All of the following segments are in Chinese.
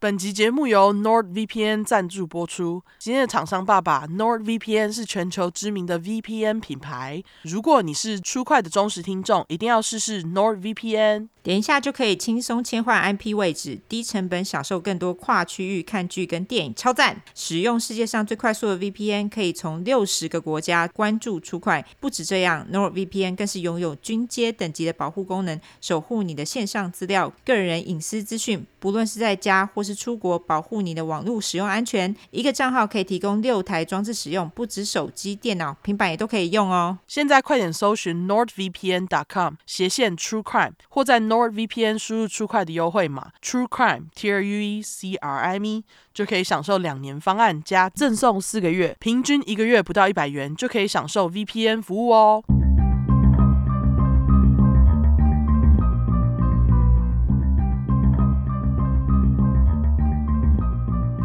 本集节目由 NordVPN 赞助播出。今天的厂商爸爸 NordVPN 是全球知名的 VPN 品牌。如果你是初快的忠实听众，一定要试试 NordVPN。连下就可以轻松切换 IP 位置，低成本享受更多跨区域看剧跟电影，超赞！使用世界上最快速的 VPN，可以从六十个国家关注 True Crime。不止这样，NordVPN 更是拥有军阶等级的保护功能，守护你的线上资料、个人隐私资讯。不论是在家或是出国，保护你的网络使用安全。一个账号可以提供六台装置使用，不止手机、电脑、平板也都可以用哦。现在快点搜寻 nordvpn.com 斜线 True Crime，或在 NordVPN 输入 True Crime 的优惠码 True Crime T R U E C R I M E，就可以享受两年方案加赠送四个月，平均一个月不到一百元就可以享受 VPN 服务哦。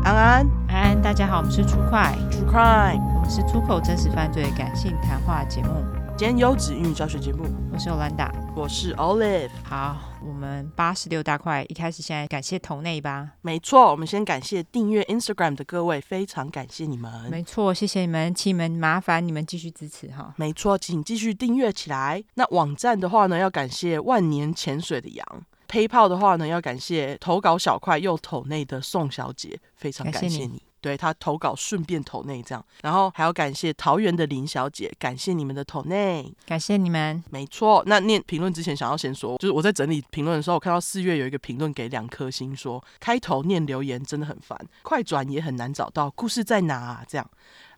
安安，安安，大家好，我们是 True Crime，True Crime，我们是出口真实犯罪感性谈话节目，兼优质英语教学节目。我是 Olanda，我是 Olive。好，我们八十六大块，一开始先来感谢抖内吧。没错，我们先感谢订阅 Instagram 的各位，非常感谢你们。没错，谢谢你们，请你们麻烦你们继续支持哈。没错，请继续订阅起来。那网站的话呢，要感谢万年潜水的羊。PayPal 的话呢，要感谢投稿小块又投内的宋小姐，非常感谢你。谢你对他投稿顺便投内这样，然后还要感谢桃园的林小姐，感谢你们的投内，感谢你们。没错，那念评论之前想要先说，就是我在整理评论的时候，我看到四月有一个评论给两颗星说，说开头念留言真的很烦，快转也很难找到故事在哪啊？这样。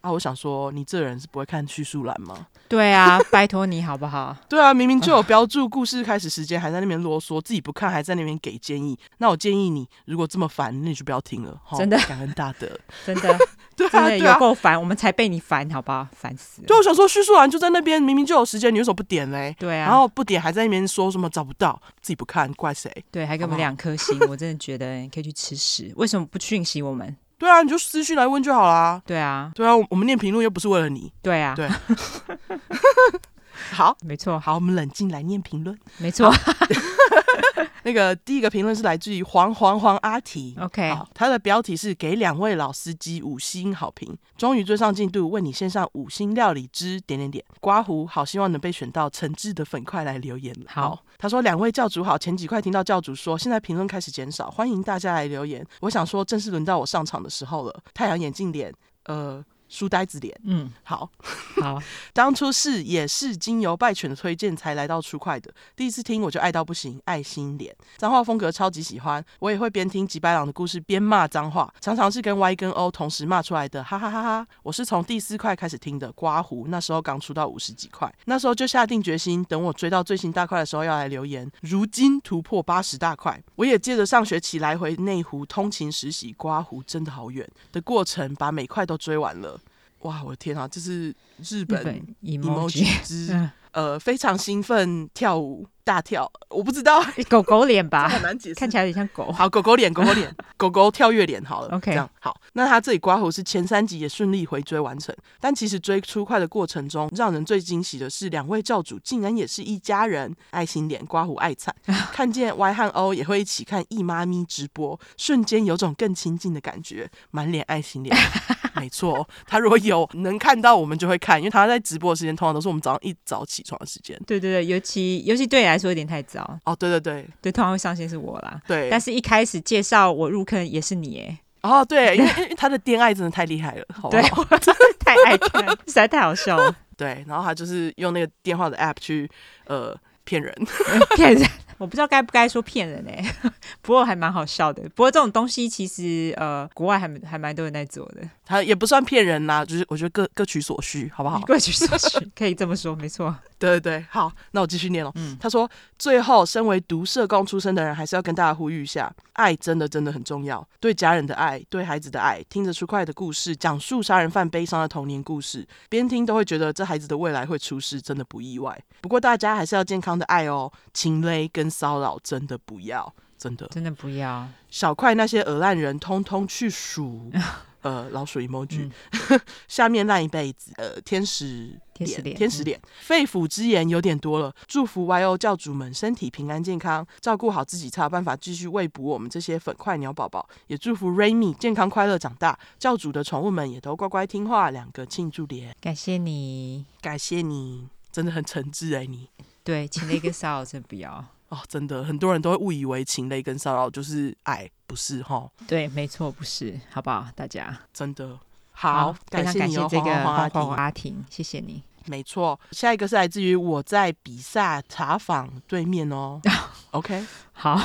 啊，我想说，你这人是不会看叙述栏吗？对啊，拜托你好不好？对啊，明明就有标注故事开始时间，还在那边啰嗦，自己不看，还在那边给建议。那我建议你，如果这么烦，那你就不要听了。真的，感恩大德，真的，对啊，有够烦，我们才被你烦，好不好？烦死了。对，我想说，叙述栏就在那边，明明就有时间，你为什么不点嘞？对啊，然后不点，还在那边说什么找不到，自己不看，怪谁？对，还给我们两颗星，我真的觉得你可以去吃屎。为什么不讯息我们？对啊，你就私讯来问就好啦。对啊，对啊，我们念评论又不是为了你。对啊，对。好，没错。好，我们冷静来念评论。没错。那个第一个评论是来自于黄黄黄阿提，OK，好，他的标题是给两位老司机五星好评，终于追上进度，为你献上五星料理之点点点，刮胡，好希望能被选到诚挚的粉块来留言好，好，他说两位教主好，前几块听到教主说现在评论开始减少，欢迎大家来留言。我想说正式轮到我上场的时候了，太阳眼镜脸，呃。书呆子脸，嗯，好，好，当初是也是经由拜犬的推荐才来到初快的，第一次听我就爱到不行，爱心脸，脏话风格超级喜欢，我也会边听吉白朗的故事边骂脏话，常常是跟 Y 跟 O 同时骂出来的，哈哈哈哈！我是从第四块开始听的，刮胡，那时候刚出到五十几块，那时候就下定决心，等我追到最新大块的时候要来留言，如今突破八十大块，我也借着上学期来回内湖通勤实习，刮胡真的好远。的过程，把每块都追完了。哇，我的天啊，这是日本 emoji 之、嗯、呃非常兴奋跳舞。大跳，我不知道 狗狗脸吧，很难解释，看起来有点像狗。好，狗狗脸，狗狗脸，狗狗跳跃脸，好了，OK，这样好。那他这里刮胡是前三集也顺利回追完成，但其实追出快的过程中，让人最惊喜的是两位教主竟然也是一家人，爱心脸，刮胡爱惨，看见 Y 和 O 也会一起看易妈咪直播，瞬间有种更亲近的感觉，满脸爱心脸。没错，他如果有能看到，我们就会看，因为他在直播的时间通常都是我们早上一早起床的时间。对对对，尤其尤其对来。还说有点太早哦，对对对对，通常会上线是我啦，对，但是一开始介绍我入坑也是你哎，哦对，因为他的恋爱真的太厉害了，好不好？对，太爱看，实在太好笑了，对，然后他就是用那个电话的 app 去呃骗人，骗人。我不知道该不该说骗人哎、欸，不过还蛮好笑的。不过这种东西其实呃，国外还还蛮多人在做的。他也不算骗人啦、啊，就是我觉得各各取所需，好不好？各取所需，可以这么说，没错。对对对，好，那我继续念了。嗯，他说最后，身为毒社工出身的人，还是要跟大家呼吁一下：爱真的真的很重要。对家人的爱，对孩子的爱。听着出快的故事，讲述杀人犯悲伤的童年故事，边听都会觉得这孩子的未来会出事，真的不意外。不过大家还是要健康的爱哦，情勒跟骚扰真的不要，真的真的不要。小块那些恶烂人，通通去数。呃，老鼠 emoji，、嗯、下面烂一辈子，呃，天使脸，天使脸，肺腑之言有点多了。祝福 YO 教主们身体平安健康，照顾好自己，才有办法继续喂补我们这些粉块鸟宝宝。也祝福 Raymi 健康快乐长大，教主的宠物们也都乖乖听话。两个庆祝脸，感谢你，感谢你，真的很诚挚哎，你对，请那个骚扰真不要哦，真的很多人都会误以为情类跟骚扰就是爱。不是哈，对，没错，不是，好不好？大家真的好，感谢这个花花阿婷，谢谢你。没错，下一个是来自于我在比萨茶坊对面哦。OK，好，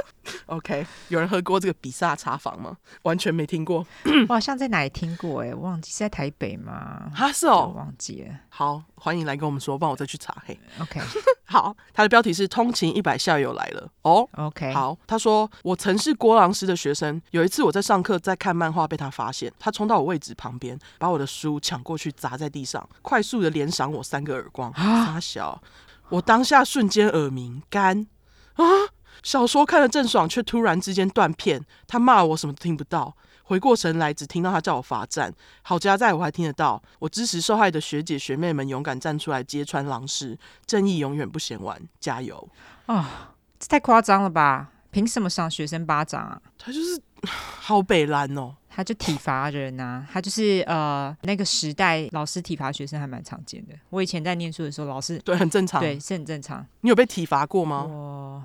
OK，有人喝过这个比萨茶坊吗？完全没听过，我好像在哪里听过哎，忘记是在台北吗？哈是哦，忘记了。好，欢迎来跟我们说，帮我再去查。嘿，OK，好，他的标题是“通勤一百校友来了”哦。OK，好，他说我曾是郭郎师的学生，有一次我在上课在看漫画，被他发现，他冲到我位置旁边，把我的书抢过去砸在地上，快速的连。连赏我三个耳光，傻小！我当下瞬间耳鸣，干啊！小说看得正爽，却突然之间断片。他骂我什么都听不到，回过神来只听到他叫我罚站。好家在我还听得到。我支持受害的学姐学妹们勇敢站出来揭穿狼师，正义永远不嫌晚，加油！啊，这太夸张了吧？凭什么赏学生巴掌啊？他就是好北烂哦。他就体罚人呐，他就是呃那个时代老师体罚学生还蛮常见的。我以前在念书的时候，老师对很正常，对是很正常。你有被体罚过吗？我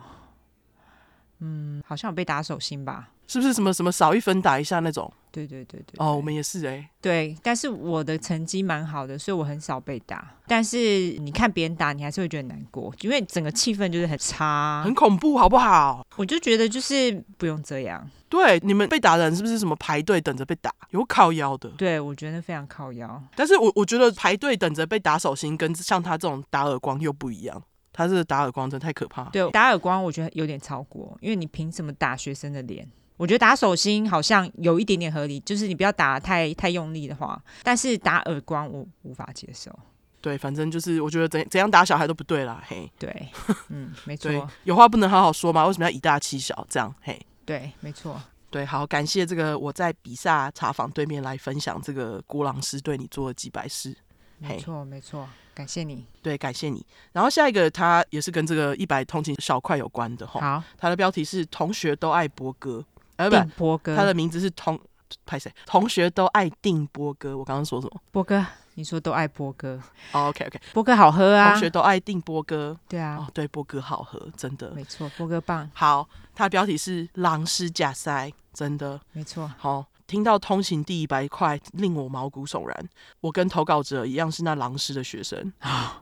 嗯，好像有被打手心吧。是不是什么什么少一分打一下那种？对对对对，对。哦，我们也是哎、欸。对，但是我的成绩蛮好的，所以我很少被打。但是你看别人打，你还是会觉得难过，因为整个气氛就是很差，很恐怖，好不好？我就觉得就是不用这样。对，你们被打的人是不是什么排队等着被打？有靠腰的。对，我觉得非常靠腰。但是我我觉得排队等着被打手心，跟像他这种打耳光又不一样。他是打耳光真的太可怕。对，打耳光我觉得有点超过，因为你凭什么打学生的脸？我觉得打手心好像有一点点合理，就是你不要打太太用力的话。但是打耳光我无法接受。对，反正就是我觉得怎怎样打小孩都不对啦，嘿。对，嗯，没错。有话不能好好说吗？为什么要以大欺小？这样，嘿。对，没错。对，好，感谢这个我在比萨茶坊对面来分享这个郭老师对你做的几百事。没错，没错，感谢你。对，感谢你。然后下一个，他也是跟这个一百通勤小块有关的哈。好，他的标题是“同学都爱波哥”。呃，不，波哥，他的名字是同派谁？同学都爱定波哥。我刚刚说什么？波哥，你说都爱波哥。Oh, OK OK，波哥好喝啊。同学都爱定波哥。对啊，哦，对，波哥好喝，真的。没错，波哥棒。好，他的标题是“狼师假塞”，真的。没错。好，听到通行第一百块，令我毛骨悚然。我跟投稿者一样是那狼师的学生，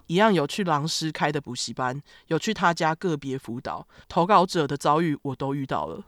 一样有去狼师开的补习班，有去他家个别辅导。投稿者的遭遇我都遇到了。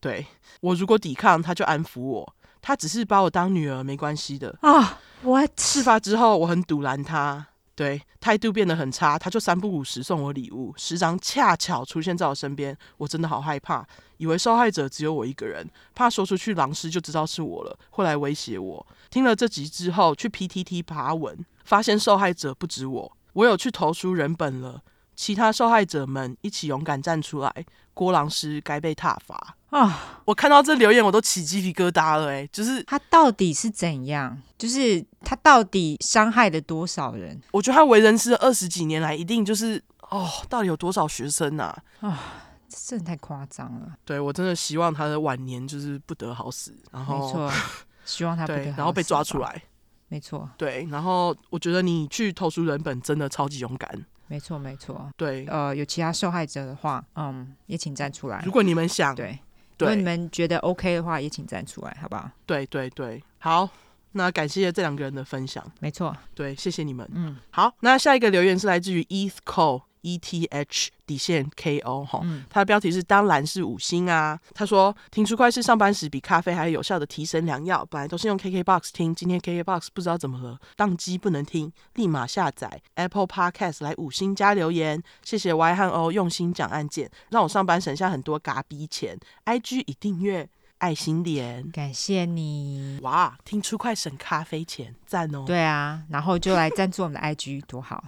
对，我如果抵抗，他就安抚我。他只是把我当女儿，没关系的啊。What？事发之后，我很堵拦他，对，态度变得很差，他就三不五时送我礼物。时常恰巧出现在我身边，我真的好害怕，以为受害者只有我一个人，怕说出去狼师就知道是我了，会来威胁我。听了这集之后，去 PTT 爬文，发现受害者不止我，我有去投书人本了。其他受害者们一起勇敢站出来，郭狼师该被踏伐啊！我看到这留言，我都起鸡皮疙瘩了。哎，就是他到底是怎样？就是他到底伤害了多少人？我觉得他为人师二十几年来，一定就是哦，到底有多少学生啊？啊，这真的太夸张了。对，我真的希望他的晚年就是不得好死。然后，没错，希望他不得好死，然后被抓出来。没错，对，然后我觉得你去投诉人本真的超级勇敢。没错，没错。对，呃，有其他受害者的话，嗯，也请站出来。如果你们想，对，如果你们觉得 OK 的话，也请站出来，好不好？对，对，对。好，那感谢这两个人的分享。没错，对，谢谢你们。嗯，好，那下一个留言是来自于 Eth Cole。E T H 底线 K O 哈，他的标题是当然是五星啊。他说听出快是上班时比咖啡还有效的提神良药。本来都是用 K K Box 听，今天 K K Box 不知道怎么了，当机不能听，立马下载 Apple Podcast 来五星加留言。谢谢 Y 和 O 用心讲案件，让我上班省下很多嘎逼钱。I G 已订阅爱心脸，感谢你。哇，听出快省咖啡钱，赞哦。对啊，然后就来赞助我们的 I G 多好。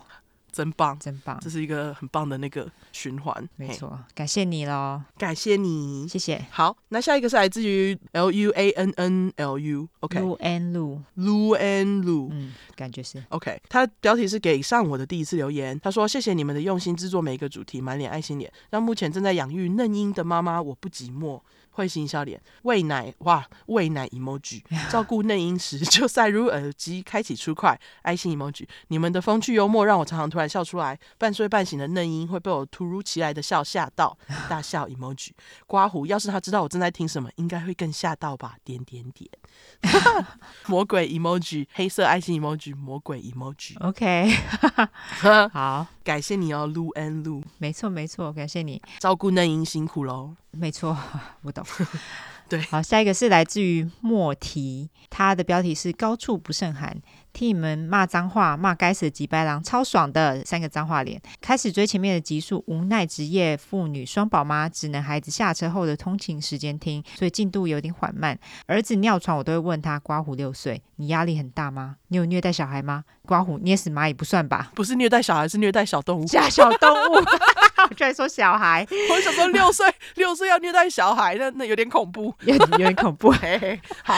真棒，真棒。这，是一个很棒的那个循环。没错，感谢你喽，感谢你，谢谢。好，那下一个是来自于 L U A N N L U，OK，、okay、Lu and Lu，Lu and Lu，嗯，感觉是。OK，他的标题是给上我的第一次留言。他说：“谢谢你们的用心制作每一个主题，满脸爱心脸，让目前正在养育嫩婴的妈妈我不寂寞。”会心笑脸，喂奶哇，喂奶 emoji，照顾嫩婴时就塞入耳机，开启出快爱心 emoji。你们的风趣幽默让我常常突然笑出来，半睡半醒的嫩婴会被我突如其来的笑吓到，大笑 emoji。刮胡，要是他知道我正在听什么，应该会更吓到吧？点点点，魔鬼 emoji，黑色爱心 emoji，魔鬼 emoji。OK，好，感谢你哦，Lu and Lu，没错没错，感谢你，照顾嫩英辛苦喽。没错，我懂。对，好，下一个是来自于莫提，他的标题是高处不胜寒。替你们骂脏话，骂该死的吉白狼，超爽的三个脏话脸。开始追前面的集数，无奈职业妇女双宝妈，只能孩子下车后的通勤时间听，所以进度有点缓慢。儿子尿床，我都会问他：刮胡六岁，你压力很大吗？你有虐待小孩吗？刮胡捏死蚂蚁不算吧？不是虐待小孩，是虐待小动物。假小动物，我居然说小孩。我想说六岁，六岁要虐待小孩，那那有点恐怖，有有点恐怖。嘿嘿，好，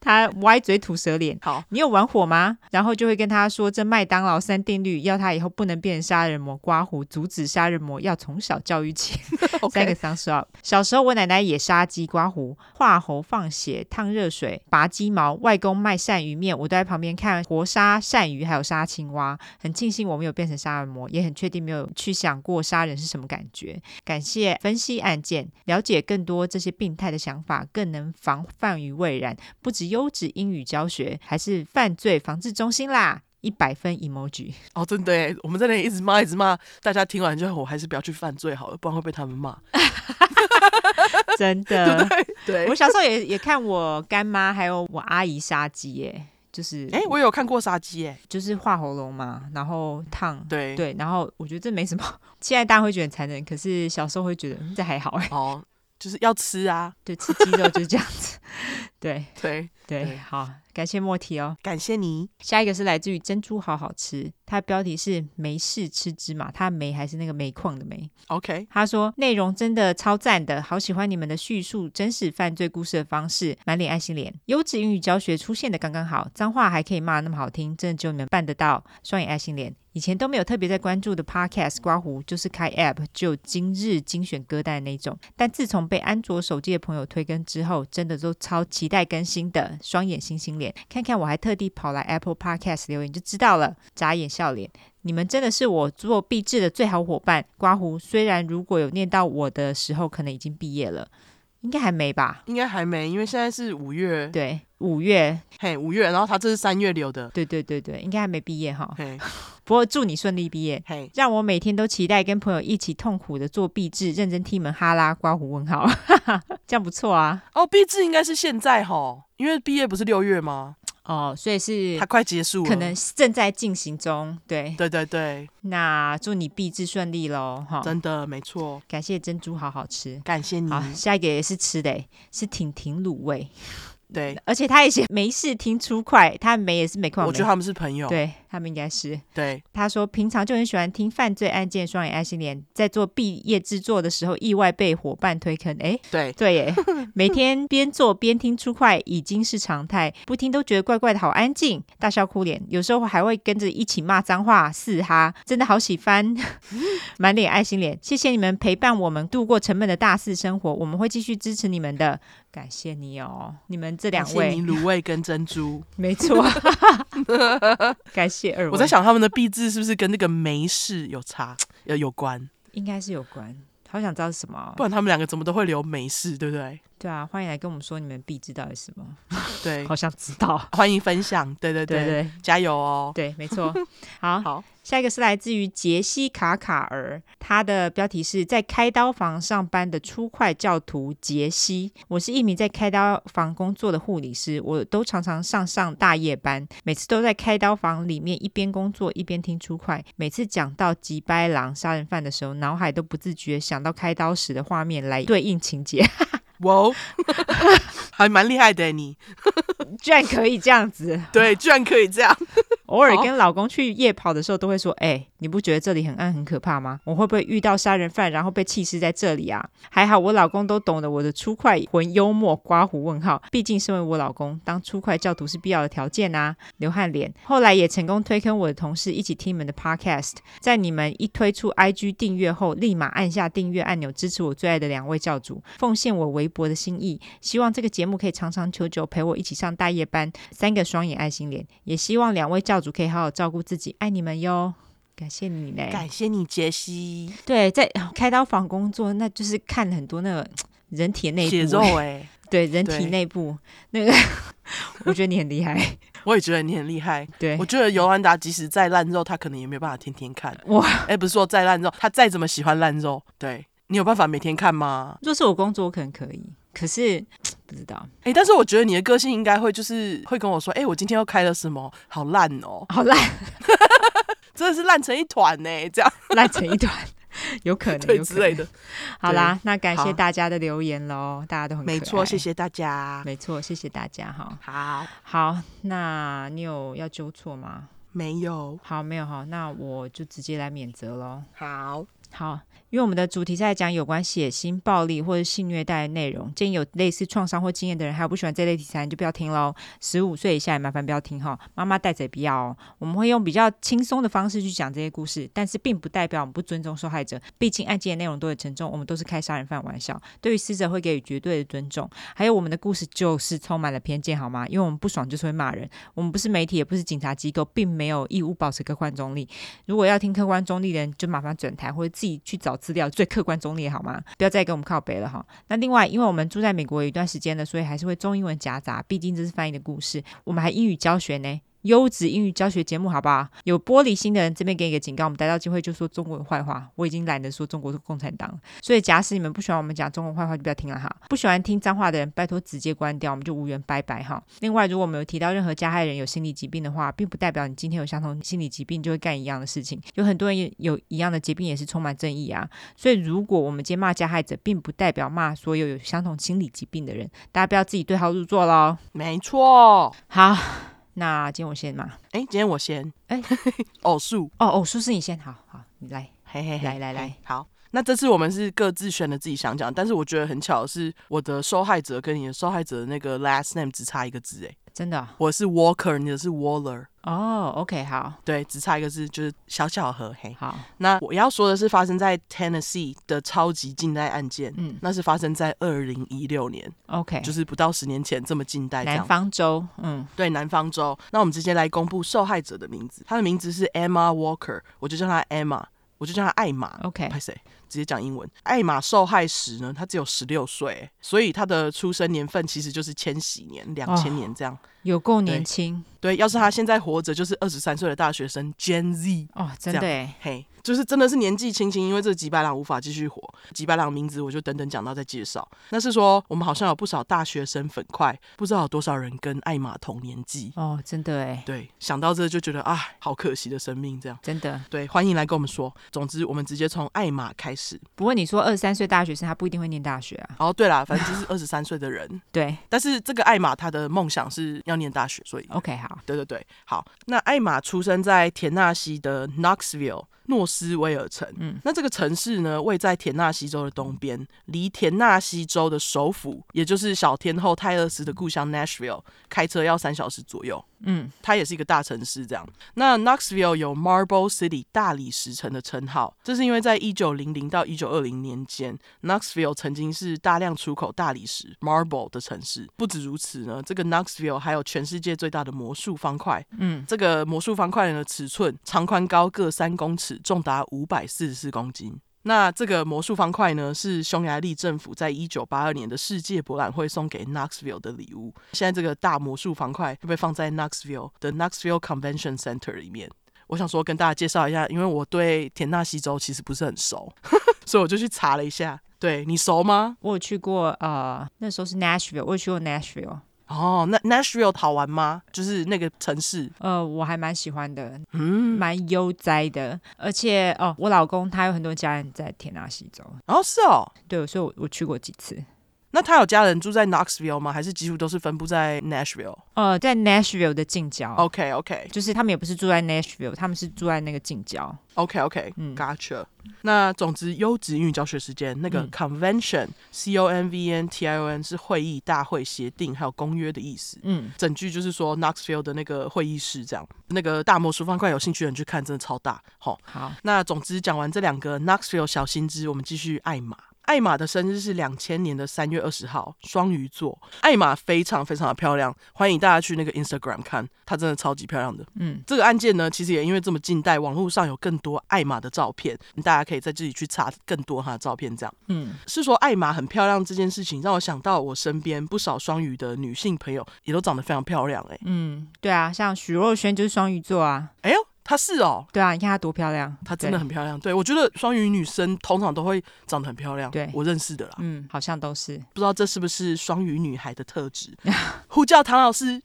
他歪嘴吐舌脸。好，你有玩火吗？然后就会跟他说这麦当劳三定律，要他以后不能变成杀人魔。刮胡阻止杀人魔，要从小教育起。三个丧尸。小时候我奶奶也杀鸡刮胡，化喉放血，烫热水，拔鸡毛。外公卖鳝鱼面，我都在旁边看活杀鳝鱼，还有杀青蛙。很庆幸我没有变成杀人魔，也很确定没有去想过杀人是什么感觉。感谢分析案件，了解更多这些病态的想法，更能防范于未然。不止优质英语教学，还是犯罪防治中心啦！一百分 emoji 哦，真的耶，我们在那里一直骂，一直骂，大家听完之后我还是不要去犯罪好了，不然会被他们骂。真的，对，对，我小时候也也看我干妈还有我阿姨杀鸡耶，就是哎，我有看过杀鸡哎，就是画喉咙嘛，然后烫，对。对，然后我觉得这没什么，现在大家会觉得残忍，可是小时候会觉得这还好哎。哦，就是要吃啊，对，吃鸡肉就是这样子，对对对，好。感谢莫提哦，感谢你。下一个是来自于珍珠好好吃，它的标题是没事吃芝麻，它煤还是那个煤矿的煤。OK，他说内容真的超赞的，好喜欢你们的叙述真实犯罪故事的方式，满脸爱心脸，优质英语教学出现的刚刚好，脏话还可以骂那么好听，真的只有你们办得到，双眼爱心脸。以前都没有特别在关注的 Podcast 刮胡，就是开 App 就今日精选歌单的那种，但自从被安卓手机的朋友推更之后，真的都超期待更新的，双眼星星脸，看看我还特。地跑来 Apple Podcast 留言就知道了，眨眼笑脸，你们真的是我做毕制的最好伙伴。刮胡虽然如果有念到我的时候，可能已经毕业了，应该还没吧？应该还没，因为现在是五月，对，五月，嘿，五月，然后他这是三月留的，对对对对，应该还没毕业哈。嘿，不过祝你顺利毕业，嘿，让我每天都期待跟朋友一起痛苦的做壁纸，认真替你们哈拉刮胡问号，这样不错啊。哦，壁纸应该是现在哈，因为毕业不是六月吗？哦，所以是它快结束了，可能正在进行中。对，对对对，那祝你毕制顺利喽！哈，真的没错。感谢珍珠，好好吃，感谢你。好，下一个也是吃的，是挺挺卤味。对，而且他也写没事听出快，他没也是没空。我觉得他们是朋友，对他们应该是。对，他说平常就很喜欢听犯罪案件，双眼爱心脸，在做毕业制作的时候，意外被伙伴推坑。哎，对对耶，每天边做边听出快已经是常态，不听都觉得怪怪的，好安静，大笑哭脸，有时候还会跟着一起骂脏话，四哈，真的好喜欢，满脸爱心脸，谢谢你们陪伴我们度过沉闷的大四生活，我们会继续支持你们的。感谢你哦，你们这两位，卤味跟珍珠，没错。感谢二位。我在想他们的币制是不是跟那个没事有差，有有关？应该是有关。好想知道是什么，不然他们两个怎么都会留没事，对不对？对啊，欢迎来跟我们说你们币制到底是什么？对，好想知道。欢迎分享，对对对，对对加油哦！对，没错。好，好，下一个是来自于杰西卡卡儿，他的标题是在开刀房上班的初快教徒杰西。我是一名在开刀房工作的护理师，我都常常上上大夜班，每次都在开刀房里面一边工作一边听初快。每次讲到吉白狼杀人犯的时候，脑海都不自觉想到开刀时的画面来对应情节。哇哦，还蛮厉害的你，居然可以这样子，对，居然可以这样，偶尔跟老公去夜跑的时候，都会说：“哎、欸，你不觉得这里很暗很可怕吗？我会不会遇到杀人犯，然后被弃尸在这里啊？”还好我老公都懂得我的粗快魂幽默，刮胡问号。毕竟身为我老公，当粗快教徒是必要的条件啊。流汗脸。后来也成功推坑我的同事一起听你们的 podcast，在你们一推出 IG 订阅后，立马按下订阅按钮，支持我最爱的两位教主，奉献我微薄的心意。希望这个节目可以长长久久陪我一起上大夜班。三个双眼爱心脸，也希望两位教主可以好好照顾自己，爱你们哟。感谢你嘞，感谢你杰西。对，在开刀房工作，那就是看很多那个人体内部血肉哎，对，人体内部那个，我觉得你很厉害，我也觉得你很厉害。对，我觉得尤安达即使再烂肉，他可能也没有办法天天看。哇，哎，不是说再烂肉，他再怎么喜欢烂肉，对，你有办法每天看吗？若是我工作，我可能可以。可是不知道，哎、欸，但是我觉得你的个性应该会就是会跟我说，哎、欸，我今天又开了什么，好烂哦，好烂，真的是烂成一团呢，这样 烂成一团，有可能，对之类的。好啦，那感谢大家的留言喽，大家都很没错，谢谢大家，没错，谢谢大家哈。好，好，那你有要纠错吗？没有，好，没有哈，那我就直接来免责喽。好。好，因为我们的主题在讲有关血腥、暴力或者性虐待的内容，建议有类似创伤或经验的人，还有不喜欢这类题材，你就不要听喽。十五岁以下也麻烦不要听哈，妈妈带着也不要哦。我们会用比较轻松的方式去讲这些故事，但是并不代表我们不尊重受害者，毕竟案件的内容都很沉重，我们都是开杀人犯玩笑，对于死者会给予绝对的尊重。还有我们的故事就是充满了偏见，好吗？因为我们不爽就是会骂人，我们不是媒体，也不是警察机构，并没有义务保持客观中立。如果要听客观中立的人，就麻烦转台或者。自己去找资料，最客观中立好吗？不要再跟我们靠背了哈。那另外，因为我们住在美国有一段时间了，所以还是会中英文夹杂，毕竟这是翻译的故事。我们还英语教学呢。优质英语教学节目，好不好？有玻璃心的人这边给你一个警告：我们逮到机会就说中国的坏话。我已经懒得说中国是共产党，所以假使你们不喜欢我们讲中国坏话，就不要听了哈。不喜欢听脏话的人，拜托直接关掉，我们就无缘拜拜哈。另外，如果我们有提到任何加害人有心理疾病的话，并不代表你今天有相同心理疾病就会干一样的事情。有很多人有一样的疾病，也是充满正义啊。所以，如果我们今天骂加害者，并不代表骂所有有相同心理疾病的人。大家不要自己对号入座喽。没错，好。那今天我先嘛？哎，今天我先。哎，偶数哦，偶数是你先，好好，你来，嘿嘿，嘿，来来来，好。那这次我们是各自选了自己想讲，但是我觉得很巧的是，我的受害者跟你的受害者的那个 last name 只差一个字，哎，真的、哦？我是 Walker，你的是 Waller。哦、oh，OK，好，对，只差一个字，就是小巧合。嘿，好，那我要说的是发生在 Tennessee 的超级近代案件，嗯，那是发生在二零一六年，OK，就是不到十年前这么近代。南方州，嗯，对，南方州。那我们直接来公布受害者的名字，他的名字是 Emma Walker，我就叫他 Emma，我就叫他艾玛，OK，拍谁？直接讲英文。艾玛受害时呢，她只有十六岁，所以她的出生年份其实就是千禧年，两千年这样，哦、有够年轻。对，要是她现在活着，就是二十三岁的大学生 Gen Z 哦，真的，嘿。就是真的是年纪轻轻，因为这个吉白朗无法继续活。吉白朗名字我就等等讲到再介绍。那是说我们好像有不少大学生粉块，不知道有多少人跟艾玛同年纪哦，真的哎。对，想到这就觉得啊，好可惜的生命这样。真的。对，欢迎来跟我们说。总之，我们直接从艾玛开始。不过你说二十三岁大学生，他不一定会念大学啊。哦，对啦，反正就是二十三岁的人。对。但是这个艾玛她的梦想是要念大学，所以 OK 好。对对对，好。那艾玛出生在田纳西的 Knoxville。诺斯威尔城，嗯，那这个城市呢，位在田纳西州的东边，离田纳西州的首府，也就是小天后泰勒斯的故乡 Nashville，开车要三小时左右。嗯，它也是一个大城市，这样。那 Knoxville 有 Marble City 大理石城的称号，这是因为在一九零零到一九二零年间，Knoxville 曾经是大量出口大理石 Marble 的城市。不止如此呢，这个 Knoxville 还有全世界最大的魔术方块。嗯，这个魔术方块的尺寸长宽高各三公尺。重达五百四十四公斤。那这个魔术方块呢，是匈牙利政府在一九八二年的世界博览会送给 Knoxville 的礼物。现在这个大魔术方块就被放在 Knoxville 的 Knoxville Convention Center 里面。我想说跟大家介绍一下，因为我对田纳西州其实不是很熟，所以我就去查了一下。对，你熟吗？我有去过，呃，那时候是 Nashville，我有去过 Nashville。哦，那 Nashville 好玩吗？就是那个城市，呃，我还蛮喜欢的，嗯，蛮悠哉的，而且哦，我老公他有很多家人在田纳西州，哦，是哦，对，所以我我去过几次，那他有家人住在 Knoxville 吗？还是几乎都是分布在 Nashville？呃，在 Nashville 的近郊。OK OK，就是他们也不是住在 Nashville，他们是住在那个近郊。OK OK，嗯，Gotcha。那总之，优质英语教学时间那个 Convention，C O N V N T I O N 是会议、大会、协定还有公约的意思。嗯，整句就是说 Knoxville 的那个会议室这样。那个大魔术方块有兴趣的人去看，真的超大。好，好。那总之讲完这两个 Knoxville 小心知，我们继续艾玛。艾玛的生日是两千年的三月二十号，双鱼座。艾玛非常非常的漂亮，欢迎大家去那个 Instagram 看，她真的超级漂亮的。嗯，这个案件呢，其实也因为这么近代，网络上有更多艾玛的照片，大家可以在这里去查更多她的照片。这样，嗯，是说艾玛很漂亮这件事情，让我想到我身边不少双鱼的女性朋友也都长得非常漂亮。哎，嗯，对啊，像许若瑄就是双鱼座啊。哎呦。她是哦，对啊，你看她多漂亮，她真的很漂亮。对，对我觉得双鱼女生通常都会长得很漂亮，对我认识的啦，嗯，好像都是，不知道这是不是双鱼女孩的特质？呼叫唐老师。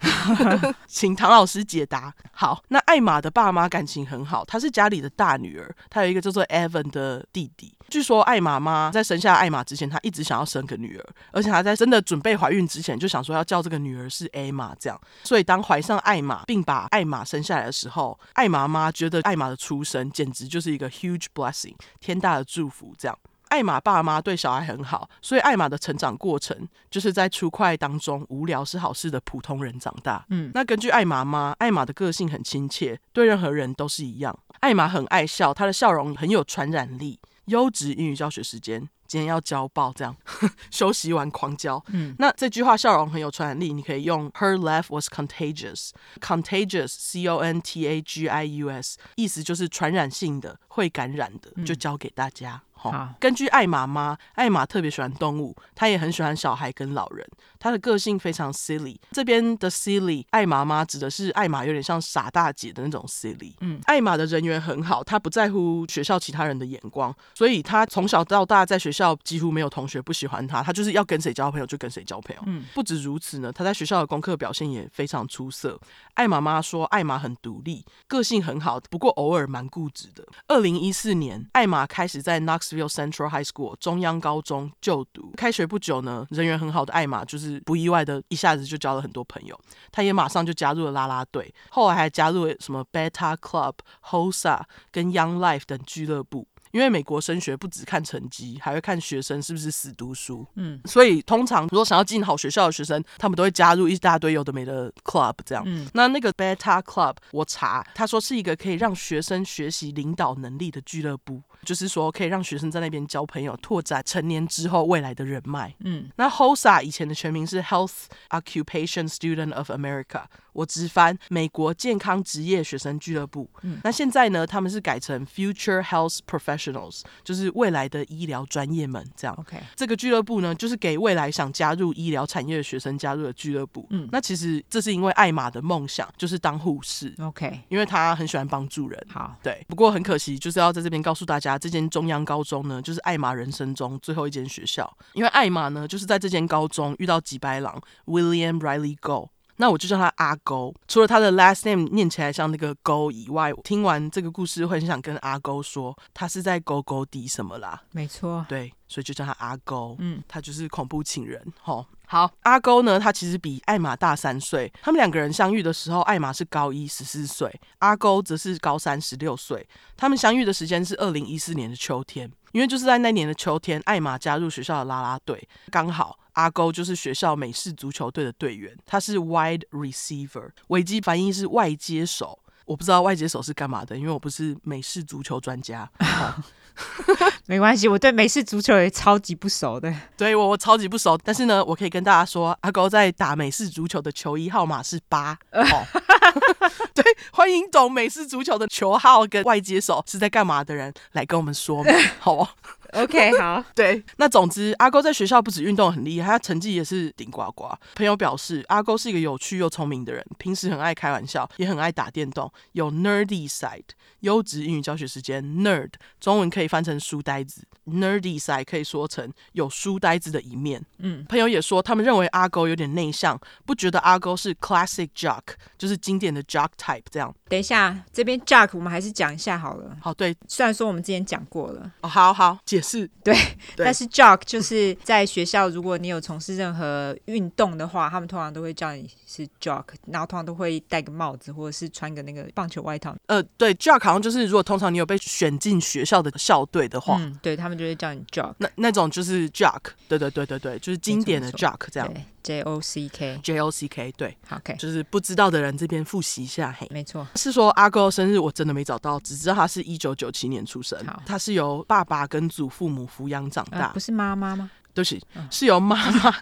请唐老师解答。好，那艾玛的爸妈感情很好，她是家里的大女儿，她有一个叫做 Evan 的弟弟。据说艾玛妈在生下艾玛之前，她一直想要生个女儿，而且她在真的准备怀孕之前就想说要叫这个女儿是艾玛这样。所以当怀上艾玛并把艾玛生下来的时候，艾玛妈觉得艾玛的出生简直就是一个 huge blessing，天大的祝福这样。艾玛爸妈对小孩很好，所以艾玛的成长过程就是在出快当中无聊是好事的普通人长大。嗯，那根据艾玛妈，艾玛的个性很亲切，对任何人都是一样。艾玛很爱笑，她的笑容很有传染力。优质英语教学时间，今天要教爆这样，休息完狂教。嗯，那这句话笑容很有传染力，你可以用 Her laugh was contagious，contagious，C O N T A G I U S，意思就是传染性的，会感染的，就教给大家。好，根据艾玛妈，艾玛特别喜欢动物，她也很喜欢小孩跟老人。她的个性非常 silly，这边的 silly，艾玛妈指的是艾玛有点像傻大姐的那种 silly。嗯，艾玛的人缘很好，她不在乎学校其他人的眼光，所以她从小到大在学校几乎没有同学不喜欢她，她就是要跟谁交朋友就跟谁交朋友。嗯，不止如此呢，她在学校的功课表现也非常出色。艾玛妈说，艾玛很独立，个性很好，不过偶尔蛮固执的。二零一四年，艾玛开始在 Knoxville Central High School 中央高中就读。开学不久呢，人缘很好的艾玛就是。不意外的，一下子就交了很多朋友。他也马上就加入了啦啦队，后来还加入了什么 Beta Club、HOSA 跟 Young Life 等俱乐部。因为美国升学不只看成绩，还会看学生是不是死读书。嗯，所以通常如果想要进好学校的学生，他们都会加入一大堆有的没的 club 这样。嗯，那那个 Beta Club 我查，他说是一个可以让学生学习领导能力的俱乐部，就是说可以让学生在那边交朋友，拓展成年之后未来的人脉。嗯，那 HOSA 以前的全名是 Health Occupation Student of America。我直翻美国健康职业学生俱乐部。嗯，那现在呢，他们是改成 Future Health Professionals，就是未来的医疗专业们这样。OK，这个俱乐部呢，就是给未来想加入医疗产业的学生加入的俱乐部。嗯，那其实这是因为艾玛的梦想就是当护士。OK，因为他很喜欢帮助人。好，对。不过很可惜，就是要在这边告诉大家，这间中央高中呢，就是艾玛人生中最后一间学校，因为艾玛呢，就是在这间高中遇到吉白狼 William Riley Go。那我就叫他阿勾，除了他的 last name 念起来像那个勾以外，听完这个故事会很想跟阿勾说，他是在勾勾底什么啦？没错，对，所以就叫他阿勾。嗯，他就是恐怖情人。吼，好，阿勾呢，他其实比艾玛大三岁。他们两个人相遇的时候，艾玛是高一十四岁，阿勾则是高三十六岁。他们相遇的时间是二零一四年的秋天，因为就是在那年的秋天，艾玛加入学校的啦啦队，刚好。阿勾就是学校美式足球队的队员，他是 wide receiver，维基翻译是外接手。我不知道外接手是干嘛的，因为我不是美式足球专家。没关系，我对美式足球也超级不熟的。对，我我超级不熟，但是呢，我可以跟大家说，阿狗在打美式足球的球衣号码是八。哦、对，欢迎懂美式足球的球号跟外接手是在干嘛的人来跟我们说，好哦。OK，好，对，那总之，阿勾在学校不止运动很厉害，他成绩也是顶呱呱。朋友表示，阿勾是一个有趣又聪明的人，平时很爱开玩笑，也很爱打电动，有 nerdy side。优质英语教学时间，nerd 中文可以翻成书呆子，nerdy side 可以说成有书呆子的一面。嗯，朋友也说，他们认为阿勾有点内向，不觉得阿勾是 classic jock，就是经典的 jock type 这样。等一下，这边 jock 我们还是讲一下好了。好，对，虽然说我们之前讲过了。哦，好好解。是对，对。但是 jock 就是在学校，如果你有从事任何运动的话，他们通常都会叫你是 jock，然后通常都会戴个帽子，或者是穿个那个棒球外套。呃，对，jock 好像就是如果通常你有被选进学校的校队的话，嗯，对他们就会叫你 jock，那那种就是 jock，对对对对对，就是经典的 jock 这样，J O C K J O C K，对，OK，就是不知道的人这边复习一下，嘿，没错，是说阿哥生日我真的没找到，只知道他是一九九七年出生，他是由爸爸跟祖父母抚养长大，呃、不是妈妈吗？对不起，是由妈妈。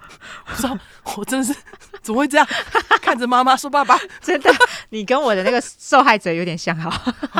我说，我真的是怎么会这样看着妈妈说爸爸？真的，你跟我的那个受害者有点像，好，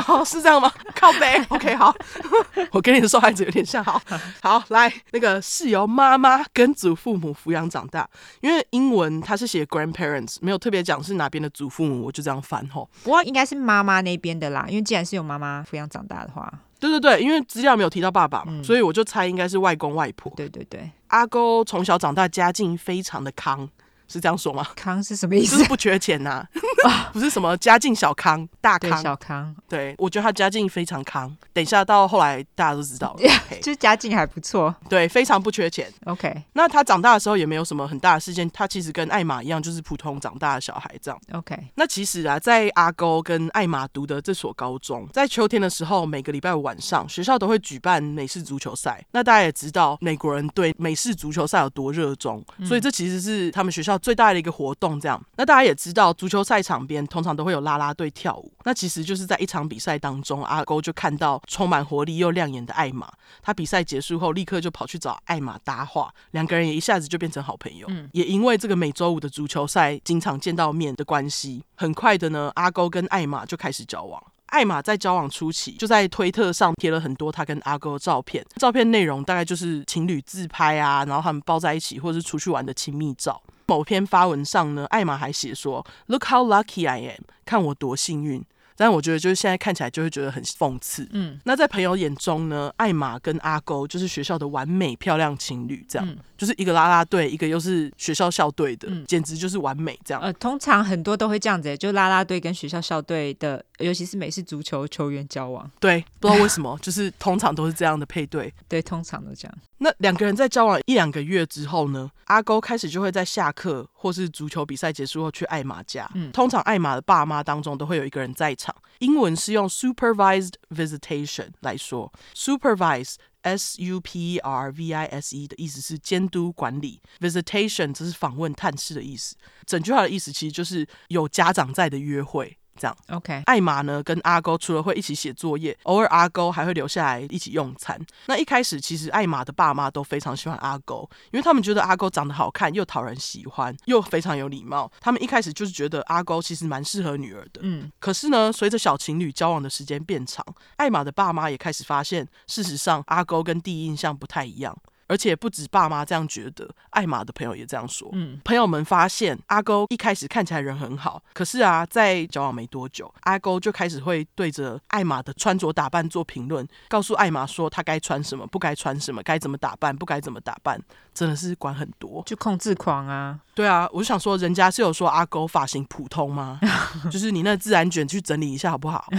哦，是这样吗？靠背，OK，好，我跟你的受害者有点像，好，好，来，那个是由妈妈跟祖父母抚养长大，因为英文它是写 grandparents，没有特别讲是哪边的祖父母，我就这样翻吼。不过应该是妈妈那边的啦，因为既然是由妈妈抚养长大的话。对对对，因为资料没有提到爸爸嘛，嗯、所以我就猜应该是外公外婆。对对对，阿勾从小长大家境非常的康。是这样说吗？康是什么意思？就是不缺钱呐、啊，不是什么家境小康大康小康。对，我觉得他家境非常康。等一下到后来大家都知道了，就是家境还不错，对，非常不缺钱。OK，那他长大的时候也没有什么很大的事件，他其实跟艾玛一样，就是普通长大的小孩这样。OK，那其实啊，在阿勾跟艾玛读的这所高中，在秋天的时候，每个礼拜五晚上学校都会举办美式足球赛。那大家也知道美国人对美式足球赛有多热衷，嗯、所以这其实是他们学校最大的一个活动。动这样，那大家也知道，足球赛场边通常都会有啦啦队跳舞。那其实就是在一场比赛当中，阿勾就看到充满活力又亮眼的艾玛。他比赛结束后，立刻就跑去找艾玛搭话，两个人也一下子就变成好朋友。嗯，也因为这个每周五的足球赛经常见到面的关系，很快的呢，阿勾跟艾玛就开始交往。艾玛在交往初期就在推特上贴了很多他跟阿勾的照片，照片内容大概就是情侣自拍啊，然后他们抱在一起或者是出去玩的亲密照。某篇发文上呢，艾玛还写说：“Look how lucky I am，看我多幸运。”但我觉得就是现在看起来就会觉得很讽刺。嗯，那在朋友眼中呢，艾玛跟阿勾就是学校的完美漂亮情侣，这样、嗯、就是一个啦啦队，一个又是学校校队的，嗯、简直就是完美这样。呃，通常很多都会这样子，就啦啦队跟学校校队的，尤其是美式足球球员交往。对，不知道为什么，就是通常都是这样的配对。对，通常都这样。那两个人在交往一两个月之后呢，阿勾开始就会在下课或是足球比赛结束后去艾玛家。嗯，通常艾玛的爸妈当中都会有一个人在场。英文是用 supervised visitation 来说，supervise s u p e r v i s e 的意思是监督管理，visitation 则是访问探视的意思。整句话的意思其实就是有家长在的约会。这样，OK。艾玛呢，跟阿勾除了会一起写作业，偶尔阿勾还会留下来一起用餐。那一开始，其实艾玛的爸妈都非常喜欢阿勾，因为他们觉得阿勾长得好看，又讨人喜欢，又非常有礼貌。他们一开始就是觉得阿勾其实蛮适合女儿的。嗯。可是呢，随着小情侣交往的时间变长，艾玛的爸妈也开始发现，事实上阿勾跟第一印象不太一样。而且不止爸妈这样觉得，艾玛的朋友也这样说。嗯，朋友们发现阿勾一开始看起来人很好，可是啊，在交往没多久，阿勾就开始会对着艾玛的穿着打扮做评论，告诉艾玛说她该穿什么，不该穿什么，该怎么打扮，不该怎么打扮，真的是管很多，就控制狂啊。对啊，我就想说，人家是有说阿勾发型普通吗？就是你那自然卷去整理一下好不好？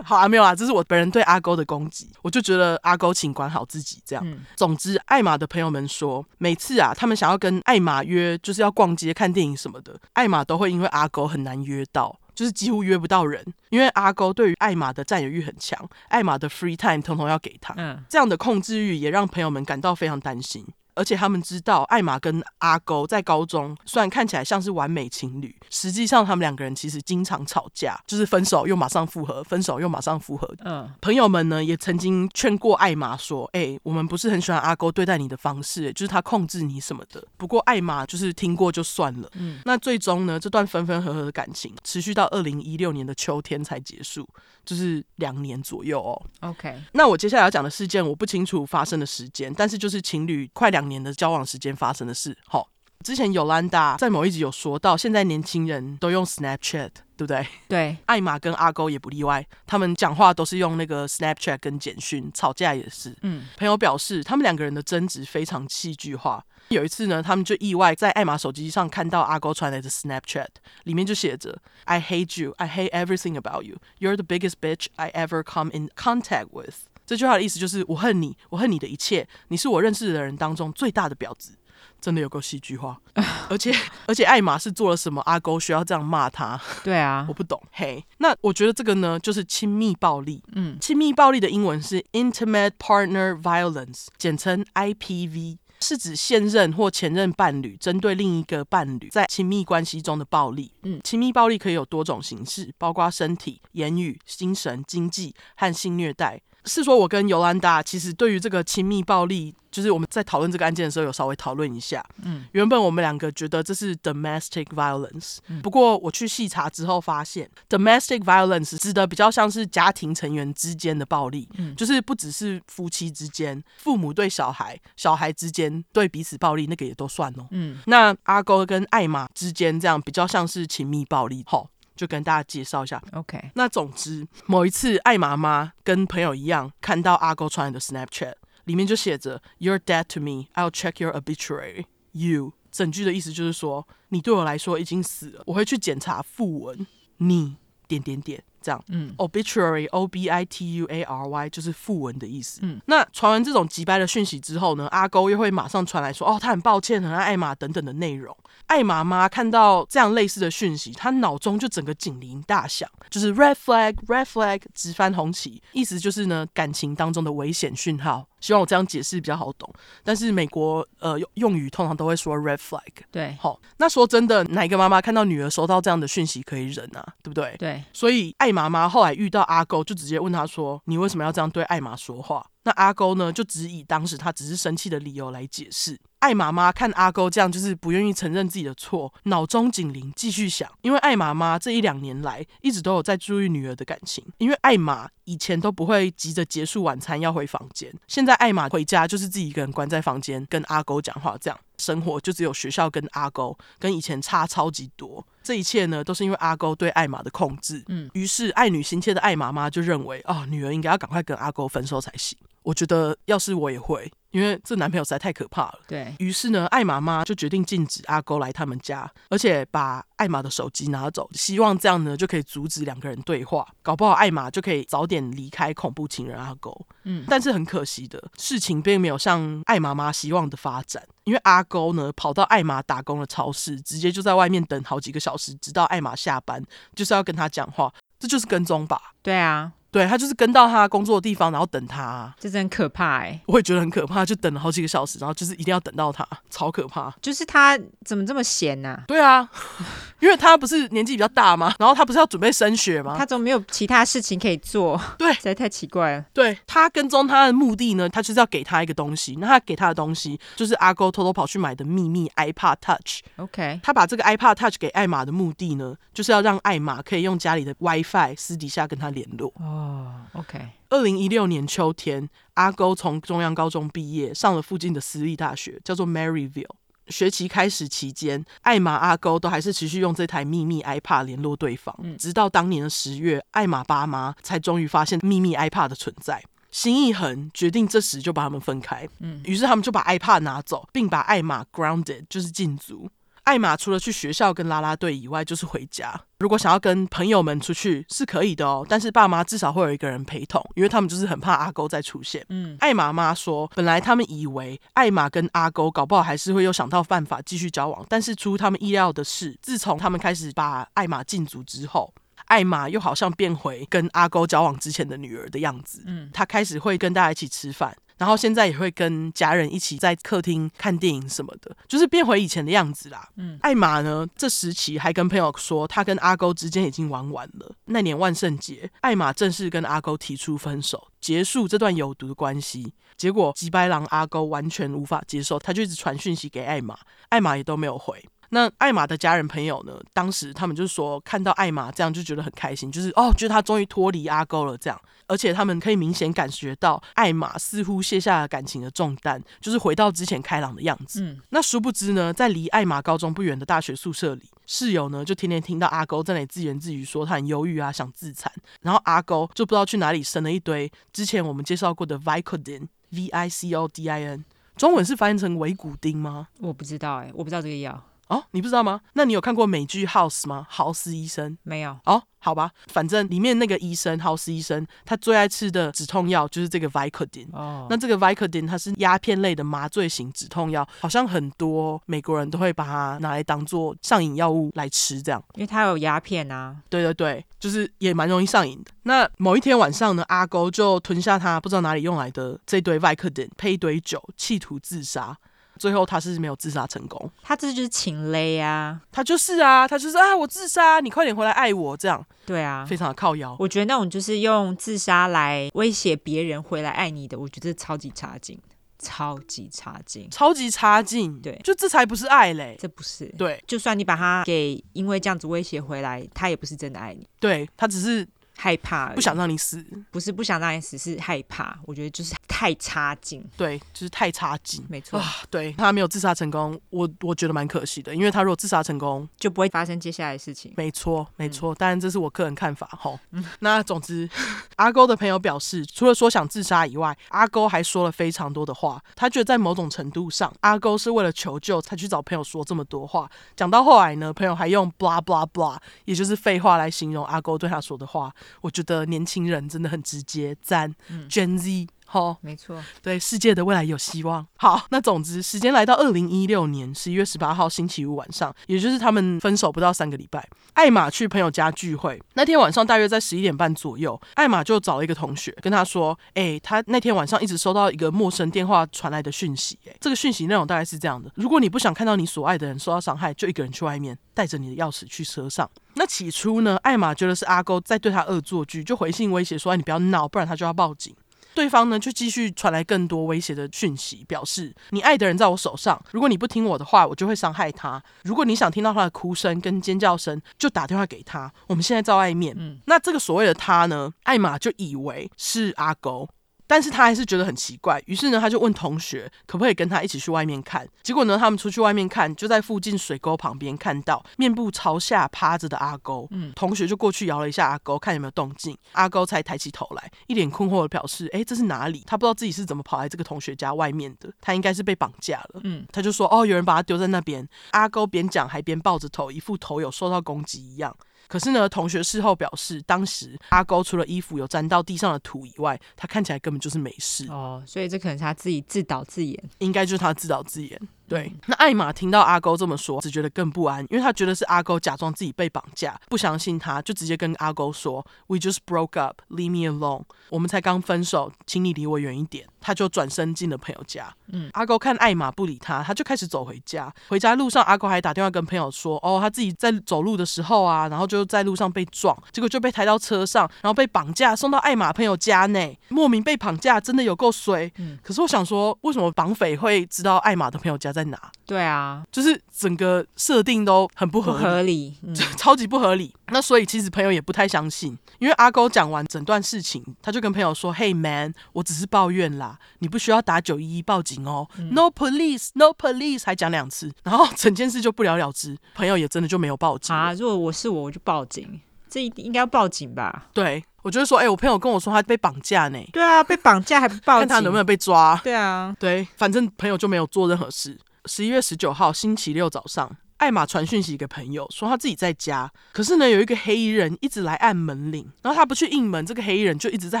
好啊，没有啊，这是我本人对阿勾的攻击。我就觉得阿勾请管好自己，这样。嗯、总之，艾玛的朋友们说，每次啊，他们想要跟艾玛约，就是要逛街、看电影什么的，艾玛都会因为阿勾很难约到，就是几乎约不到人，因为阿勾对于艾玛的占有欲很强，艾玛的 free time 通通要给他。嗯，这样的控制欲也让朋友们感到非常担心。而且他们知道，艾玛跟阿勾在高中虽然看起来像是完美情侣，实际上他们两个人其实经常吵架，就是分手又马上复合，分手又马上复合。嗯，朋友们呢也曾经劝过艾玛说：“哎、欸，我们不是很喜欢阿勾对待你的方式，就是他控制你什么的。”不过艾玛就是听过就算了。嗯，那最终呢，这段分分合合的感情持续到二零一六年的秋天才结束，就是两年左右哦。OK，那我接下来要讲的事件我不清楚发生的时间，但是就是情侣快两年的交往时间发生的事。好，之前尤兰达在某一集有说到，现在年轻人都用 Snapchat，对不对？对，艾玛跟阿勾也不例外，他们讲话都是用那个 Snapchat 跟简讯，吵架也是。嗯，朋友表示，他们两个人的争执非常戏剧化。有一次呢，他们就意外在艾玛手机上看到阿勾传来的 Snapchat，里面就写着：“I hate you, I hate everything about you. You're the biggest bitch I ever come in contact with.” 这句话的意思就是我恨你，我恨你的一切，你是我认识的人当中最大的婊子。真的有够戏剧化，而且而且艾玛是做了什么？阿勾需要这样骂他？对啊，我不懂。嘿、hey，那我觉得这个呢，就是亲密暴力。嗯，亲密暴力的英文是 Intimate Partner Violence，简称 IPV，是指现任或前任伴侣针对另一个伴侣在亲密关系中的暴力。嗯，亲密暴力可以有多种形式，包括身体、言语、精神、经济和性虐待。是说，我跟尤兰达其实对于这个亲密暴力，就是我们在讨论这个案件的时候，有稍微讨论一下。嗯，原本我们两个觉得这是 domestic violence，嗯，不过我去细查之后发现，domestic violence 指的比较像是家庭成员之间的暴力，嗯，就是不只是夫妻之间，父母对小孩，小孩之间对彼此暴力，那个也都算哦。嗯，那阿勾跟艾玛之间这样比较像是亲密暴力，吼。就跟大家介绍一下，OK。那总之，某一次，艾妈妈跟朋友一样看到阿勾传来的 Snapchat，里面就写着 “You're dead to me. I'll check your obituary.” You 整句的意思就是说，你对我来说已经死了，我会去检查讣文。你点点点。这样，嗯，obituary，o b i t u a r y，就是訃文的意思。嗯，那传完这种急掰的讯息之后呢，阿勾又会马上传来说，哦，他很抱歉，很爱艾玛等等的内容。艾玛妈看到这样类似的讯息，她脑中就整个警铃大响，就是 red flag，red flag，直翻红旗，意思就是呢，感情当中的危险讯号。希望我这样解释比较好懂，但是美国呃用用语通常都会说 red flag。对，好，那说真的，哪一个妈妈看到女儿收到这样的讯息可以忍啊？对不对？对，所以艾妈妈后来遇到阿狗，就直接问他说：“你为什么要这样对艾玛说话？”那阿勾呢，就只以当时他只是生气的理由来解释。艾妈妈看阿勾这样，就是不愿意承认自己的错，脑中警铃继续响。因为艾妈妈这一两年来一直都有在注意女儿的感情，因为艾玛以前都不会急着结束晚餐要回房间，现在艾玛回家就是自己一个人关在房间跟阿勾讲话，这样生活就只有学校跟阿勾，跟以前差超级多。这一切呢，都是因为阿勾对艾玛的控制。嗯，于是爱女心切的艾妈妈就认为，啊、哦，女儿应该要赶快跟阿勾分手才行。我觉得要是我也会，因为这男朋友实在太可怕了。对，于是呢，艾玛妈就决定禁止阿勾来他们家，而且把艾玛的手机拿走，希望这样呢就可以阻止两个人对话，搞不好艾玛就可以早点离开恐怖情人阿勾。嗯，但是很可惜的，事情并没有像艾玛妈希望的发展，因为阿勾呢跑到艾玛打工的超市，直接就在外面等好几个小时，直到艾玛下班，就是要跟他讲话，这就是跟踪吧？对啊。对，他就是跟到他工作的地方，然后等他，啊，这真很可怕哎！我也觉得很可怕，就等了好几个小时，然后就是一定要等到他，超可怕。就是他怎么这么闲呢？啊？对啊，因为他不是年纪比较大吗？然后他不是要准备升学吗？他怎么没有其他事情可以做？对，实在太奇怪了。对，他跟踪他的目的呢，他就是要给他一个东西。那他给他的东西就是阿勾偷偷跑去买的秘密 iPad Touch。OK，他把这个 iPad Touch 给艾玛的目的呢，就是要让艾玛可以用家里的 WiFi 私底下跟他联络。哦，OK。二零一六年秋天，阿勾从中央高中毕业，上了附近的私立大学，叫做 Maryville。学期开始期间，艾玛、阿勾都还是持续用这台秘密 iPad 联络对方，直到当年的十月，艾玛爸妈才终于发现秘密 iPad 的存在。心一横，决定这时就把他们分开。嗯，于是他们就把 iPad 拿走，并把艾玛 grounded，就是禁足。艾玛除了去学校跟啦啦队以外，就是回家。如果想要跟朋友们出去是可以的哦，但是爸妈至少会有一个人陪同，因为他们就是很怕阿勾再出现。嗯，艾玛妈说，本来他们以为艾玛跟阿勾搞不好还是会又想到办法继续交往，但是出乎他们意料的是，自从他们开始把艾玛禁足之后，艾玛又好像变回跟阿勾交往之前的女儿的样子。嗯，她开始会跟大家一起吃饭。然后现在也会跟家人一起在客厅看电影什么的，就是变回以前的样子啦。嗯，艾玛呢，这时期还跟朋友说，她跟阿勾之间已经玩完了。那年万圣节，艾玛正式跟阿勾提出分手，结束这段有毒的关系。结果吉白狼阿勾完全无法接受，他就一直传讯息给艾玛，艾玛也都没有回。那艾玛的家人朋友呢？当时他们就说，看到艾玛这样就觉得很开心，就是哦，觉得他终于脱离阿勾了这样。而且他们可以明显感觉到，艾玛似乎卸下了感情的重担，就是回到之前开朗的样子。嗯，那殊不知呢，在离艾玛高中不远的大学宿舍里，室友呢就天天听到阿勾在那里自言自语，说他很忧郁啊，想自残。然后阿勾就不知道去哪里生了一堆之前我们介绍过的 Vicodin，V I C O D I N，中文是翻译成维骨丁吗？我不知道哎、欸，我不知道这个药。哦，你不知道吗？那你有看过美剧《House》吗？豪斯医生没有哦。好吧，反正里面那个医生，豪斯医生，他最爱吃的止痛药就是这个 Vicodin。哦，那这个 Vicodin 它是鸦片类的麻醉型止痛药，好像很多美国人都会把它拿来当做上瘾药物来吃，这样。因为它有鸦片啊。对对对，就是也蛮容易上瘾的。那某一天晚上呢，阿勾就吞下他不知道哪里用来的这堆 Vicodin，配一堆酒，企图自杀。最后他是没有自杀成功，他这就是情勒啊，他就是啊，他就是啊，我自杀，你快点回来爱我，这样，对啊，非常的靠腰。我觉得那种就是用自杀来威胁别人回来爱你的，我觉得超级差劲，超级差劲，超级差劲，对，就这才不是爱嘞，这不是，对，就算你把他给因为这样子威胁回来，他也不是真的爱你，对，他只是。害怕，不想让你死，不是不想让你死，是害怕。我觉得就是太差劲，对，就是太差劲，没错。对，他没有自杀成功，我我觉得蛮可惜的，因为他如果自杀成功，就不会发生接下来的事情。没错，没错。当然这是我个人看法哈。嗯，那总之，阿勾的朋友表示，除了说想自杀以外，阿勾还说了非常多的话。他觉得在某种程度上，阿勾是为了求救才去找朋友说这么多话。讲到后来呢，朋友还用 blah blah blah，也就是废话来形容阿勾对他说的话。我觉得年轻人真的很直接，赞、嗯、Gen Z。好，没错，对世界的未来有希望。好，那总之，时间来到二零一六年十一月十八号星期五晚上，也就是他们分手不到三个礼拜。艾玛去朋友家聚会，那天晚上大约在十一点半左右，艾玛就找了一个同学跟他说：“哎、欸，他那天晚上一直收到一个陌生电话传来的讯息。哎，这个讯息内容大概是这样的：如果你不想看到你所爱的人受到伤害，就一个人去外面，带着你的钥匙去车上。那起初呢，艾玛觉得是阿勾在对他恶作剧，就回信威胁说：哎，你不要闹，不然他就要报警。”对方呢，就继续传来更多威胁的讯息，表示你爱的人在我手上，如果你不听我的话，我就会伤害他。如果你想听到他的哭声跟尖叫声，就打电话给他。我们现在在外面。嗯，那这个所谓的他呢，艾玛就以为是阿勾。但是他还是觉得很奇怪，于是呢，他就问同学可不可以跟他一起去外面看。结果呢，他们出去外面看，就在附近水沟旁边看到面部朝下趴着的阿勾。嗯，同学就过去摇了一下阿勾，看有没有动静。阿勾才抬起头来，一脸困惑的表示：“哎，这是哪里？”他不知道自己是怎么跑来这个同学家外面的。他应该是被绑架了。嗯，他就说：“哦，有人把他丢在那边。”阿勾边讲还边抱着头，一副头有受到攻击一样。可是呢，同学事后表示，当时阿勾除了衣服有沾到地上的土以外，他看起来根本就是没事。哦，所以这可能是他自己自导自演，应该就是他自导自演。对，那艾玛听到阿勾这么说，只觉得更不安，因为他觉得是阿勾假装自己被绑架，不相信他，就直接跟阿勾说：“We just broke up, leave me alone。我们才刚分手，请你离我远一点。”他就转身进了朋友家。嗯，阿勾看艾玛不理他，他就开始走回家。回家路上，阿勾还打电话跟朋友说：“哦，他自己在走路的时候啊，然后就在路上被撞，结果就被抬到车上，然后被绑架送到艾玛朋友家内，莫名被绑架，真的有够衰。嗯，可是我想说，为什么绑匪会知道艾玛的朋友家在哪？对啊，就是整个设定都很不合合理，嗯，超级不合理。那所以其实朋友也不太相信，因为阿勾讲完整段事情，他就跟朋友说：“Hey man，我只是抱怨啦，你不需要打九一一报警哦。嗯，No police，No police，还讲两次，然后整件事就不了了之。朋友也真的就没有报警啊。如果我是我，我就报警，这应该要报警吧？对，我就是说，哎、欸，我朋友跟我说他被绑架呢。对啊，被绑架还不报警，看他能不能被抓？对啊，对，反正朋友就没有做任何事。十一月十九号星期六早上，艾玛传讯息给朋友说他自己在家，可是呢有一个黑衣人一直来按门铃，然后他不去应门，这个黑衣人就一直在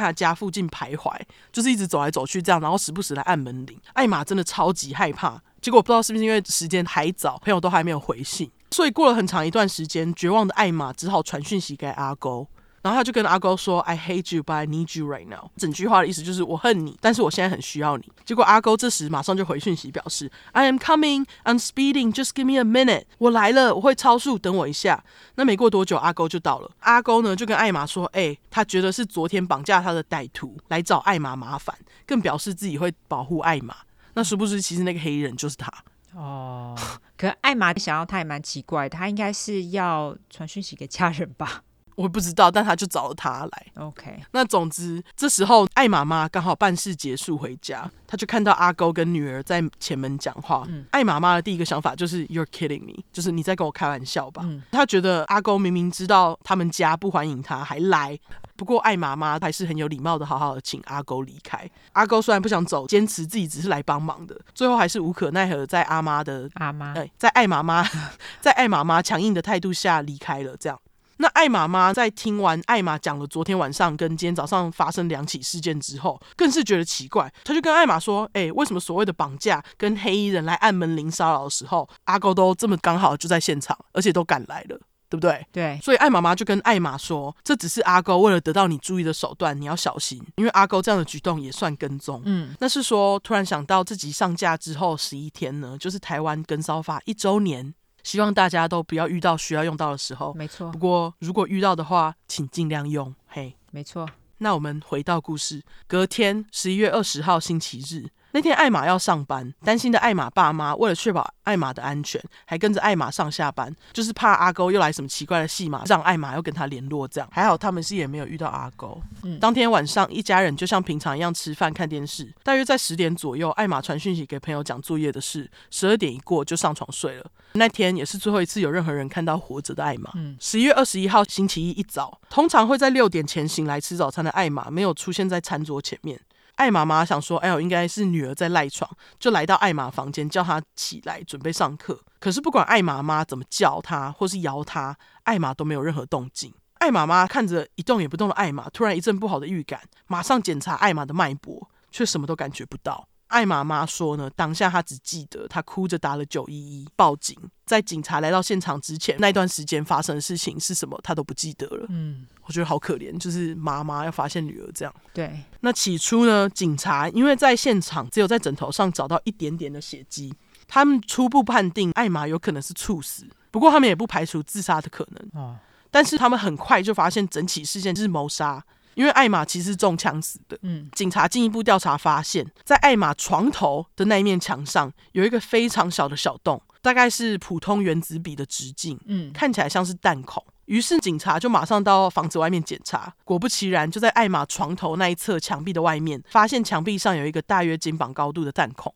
他家附近徘徊，就是一直走来走去这样，然后时不时来按门铃。艾玛真的超级害怕，结果不知道是不是因为时间还早，朋友都还没有回信，所以过了很长一段时间，绝望的艾玛只好传讯息给阿勾。然后他就跟阿勾说：“I hate you, but I need you right now。”整句话的意思就是我恨你，但是我现在很需要你。结果阿勾这时马上就回讯息表示：“I am coming, I'm speeding, just give me a minute。”我来了，我会超速，等我一下。那没过多久，阿勾就到了。阿勾呢就跟艾玛说：“哎、他觉得是昨天绑架他的歹徒来找艾玛麻烦，更表示自己会保护艾玛。”那殊不知，其实那个黑衣人就是他。哦，可艾玛想要他也蛮奇怪，他应该是要传讯息给家人吧？我不知道，但他就找了他来。OK，那总之这时候艾妈妈刚好办事结束回家，他就看到阿勾跟女儿在前门讲话。嗯，艾妈妈的第一个想法就是 You're kidding me，就是你在跟我开玩笑吧？嗯，她觉得阿勾明明知道他们家不欢迎他，还来。不过艾妈妈还是很有礼貌的，好好的请阿勾离开。阿勾虽然不想走，坚持自己只是来帮忙的，最后还是无可奈何，在阿妈的阿妈对，在艾妈妈 在艾妈妈强硬的态度下离开了。这样。那艾玛妈在听完艾玛讲了昨天晚上跟今天早上发生两起事件之后，更是觉得奇怪。她就跟艾玛说：“哎、欸，为什么所谓的绑架跟黑衣人来按门铃骚扰的时候，阿勾都这么刚好就在现场，而且都赶来了，对不对？”对。所以艾妈妈就跟艾玛说：“这只是阿勾为了得到你注意的手段，你要小心，因为阿勾这样的举动也算跟踪。”嗯，那是说突然想到自己上架之后十一天呢，就是台湾跟骚法一周年。希望大家都不要遇到需要用到的时候。没错。不过如果遇到的话，请尽量用。嘿，没错。那我们回到故事，隔天十一月二十号星期日。那天艾玛要上班，担心的艾玛爸妈为了确保艾玛的安全，还跟着艾玛上下班，就是怕阿勾又来什么奇怪的戏码，让艾玛要跟他联络。这样还好，他们是也没有遇到阿勾。嗯，当天晚上一家人就像平常一样吃饭看电视。大约在十点左右，艾玛传讯息给朋友讲作业的事，十二点一过就上床睡了。那天也是最后一次有任何人看到活着的艾玛。嗯，十一月二十一号星期一一早，通常会在六点前醒来吃早餐的艾玛没有出现在餐桌前面。艾妈妈想说：“哎呦，应该是女儿在赖床，就来到艾玛房间叫她起来准备上课。可是不管艾妈妈怎么叫她或是摇她，艾玛都没有任何动静。艾妈妈看着一动也不动的艾玛，突然一阵不好的预感，马上检查艾玛的脉搏，却什么都感觉不到。”艾妈妈说呢，当下她只记得她哭着打了九一一报警，在警察来到现场之前，那段时间发生的事情是什么，她都不记得了。嗯，我觉得好可怜，就是妈妈要发现女儿这样。对，那起初呢，警察因为在现场只有在枕头上找到一点点的血迹，他们初步判定艾玛有可能是猝死，不过他们也不排除自杀的可能。哦，但是他们很快就发现整起事件是谋杀。因为艾玛其实是中枪死的。嗯，警察进一步调查发现，在艾玛床头的那一面墙上有一个非常小的小洞，大概是普通原子笔的直径。嗯，看起来像是弹孔。于是警察就马上到房子外面检查，果不其然，就在艾玛床头那一侧墙壁的外面，发现墙壁上有一个大约肩膀高度的弹孔，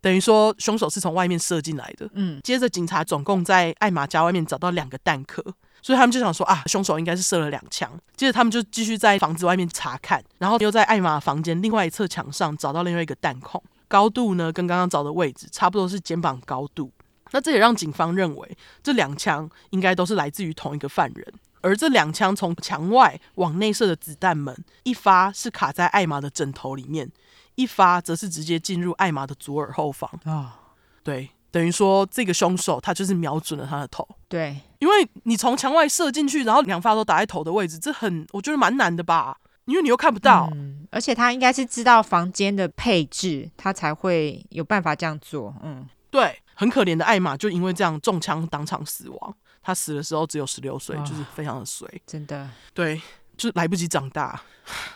等于说凶手是从外面射进来的。嗯，接着警察总共在艾玛家外面找到两个弹壳。所以他们就想说啊，凶手应该是射了两枪。接着他们就继续在房子外面查看，然后又在艾玛房间另外一侧墙上找到另外一个弹孔，高度呢跟刚刚找的位置差不多是肩膀高度。那这也让警方认为这两枪应该都是来自于同一个犯人。而这两枪从墙外往内射的子弹们，一发是卡在艾玛的枕头里面，一发则是直接进入艾玛的左耳后方。啊，对。等于说，这个凶手他就是瞄准了他的头。对，因为你从墙外射进去，然后两发都打在头的位置，这很我觉得蛮难的吧？因为你又看不到，嗯，而且他应该是知道房间的配置，他才会有办法这样做。嗯，对，很可怜的艾玛就因为这样中枪当场死亡。他死的时候只有十六岁，哦，就是非常的衰，真的。对，就是来不及长大。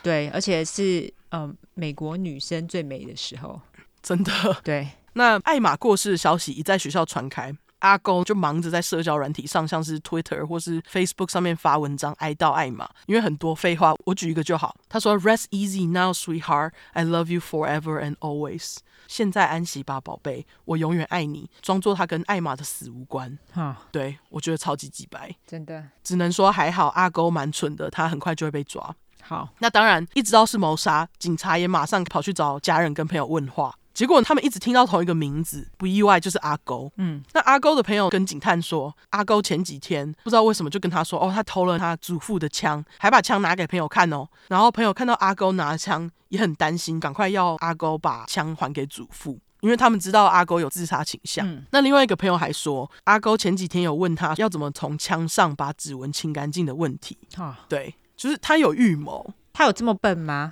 对，而且是嗯，呃，美国女生最美的时候，真的。对。那艾玛过世的消息一在学校传开，阿勾就忙着在社交软体上，像是 Twitter 或是 Facebook 上面发文章哀悼艾玛，因为很多废话。我举一个就好，他说：“Rest easy now, sweetheart. I love you forever and always.” 现在安息吧，宝贝，我永远爱你。装作他跟艾玛的死无关。哈，对，我觉得超级鸡白，真的，只能说还好阿勾蛮蠢的，他很快就会被抓。好，那当然一直到是谋杀，警察也马上跑去找家人跟朋友问话。结果他们一直听到同一个名字，不意外就是阿勾。嗯，那阿勾的朋友跟警探说，阿勾前几天不知道为什么就跟他说，哦，他偷了他祖父的枪，还把枪拿给朋友看哦。然后朋友看到阿勾拿枪，也很担心，赶快要阿勾把枪还给祖父，因为他们知道阿勾有自杀倾向。嗯，那另外一个朋友还说，阿勾前几天有问他要怎么从枪上把指纹清干净的问题。啊，对，就是他有预谋。他有这么笨吗？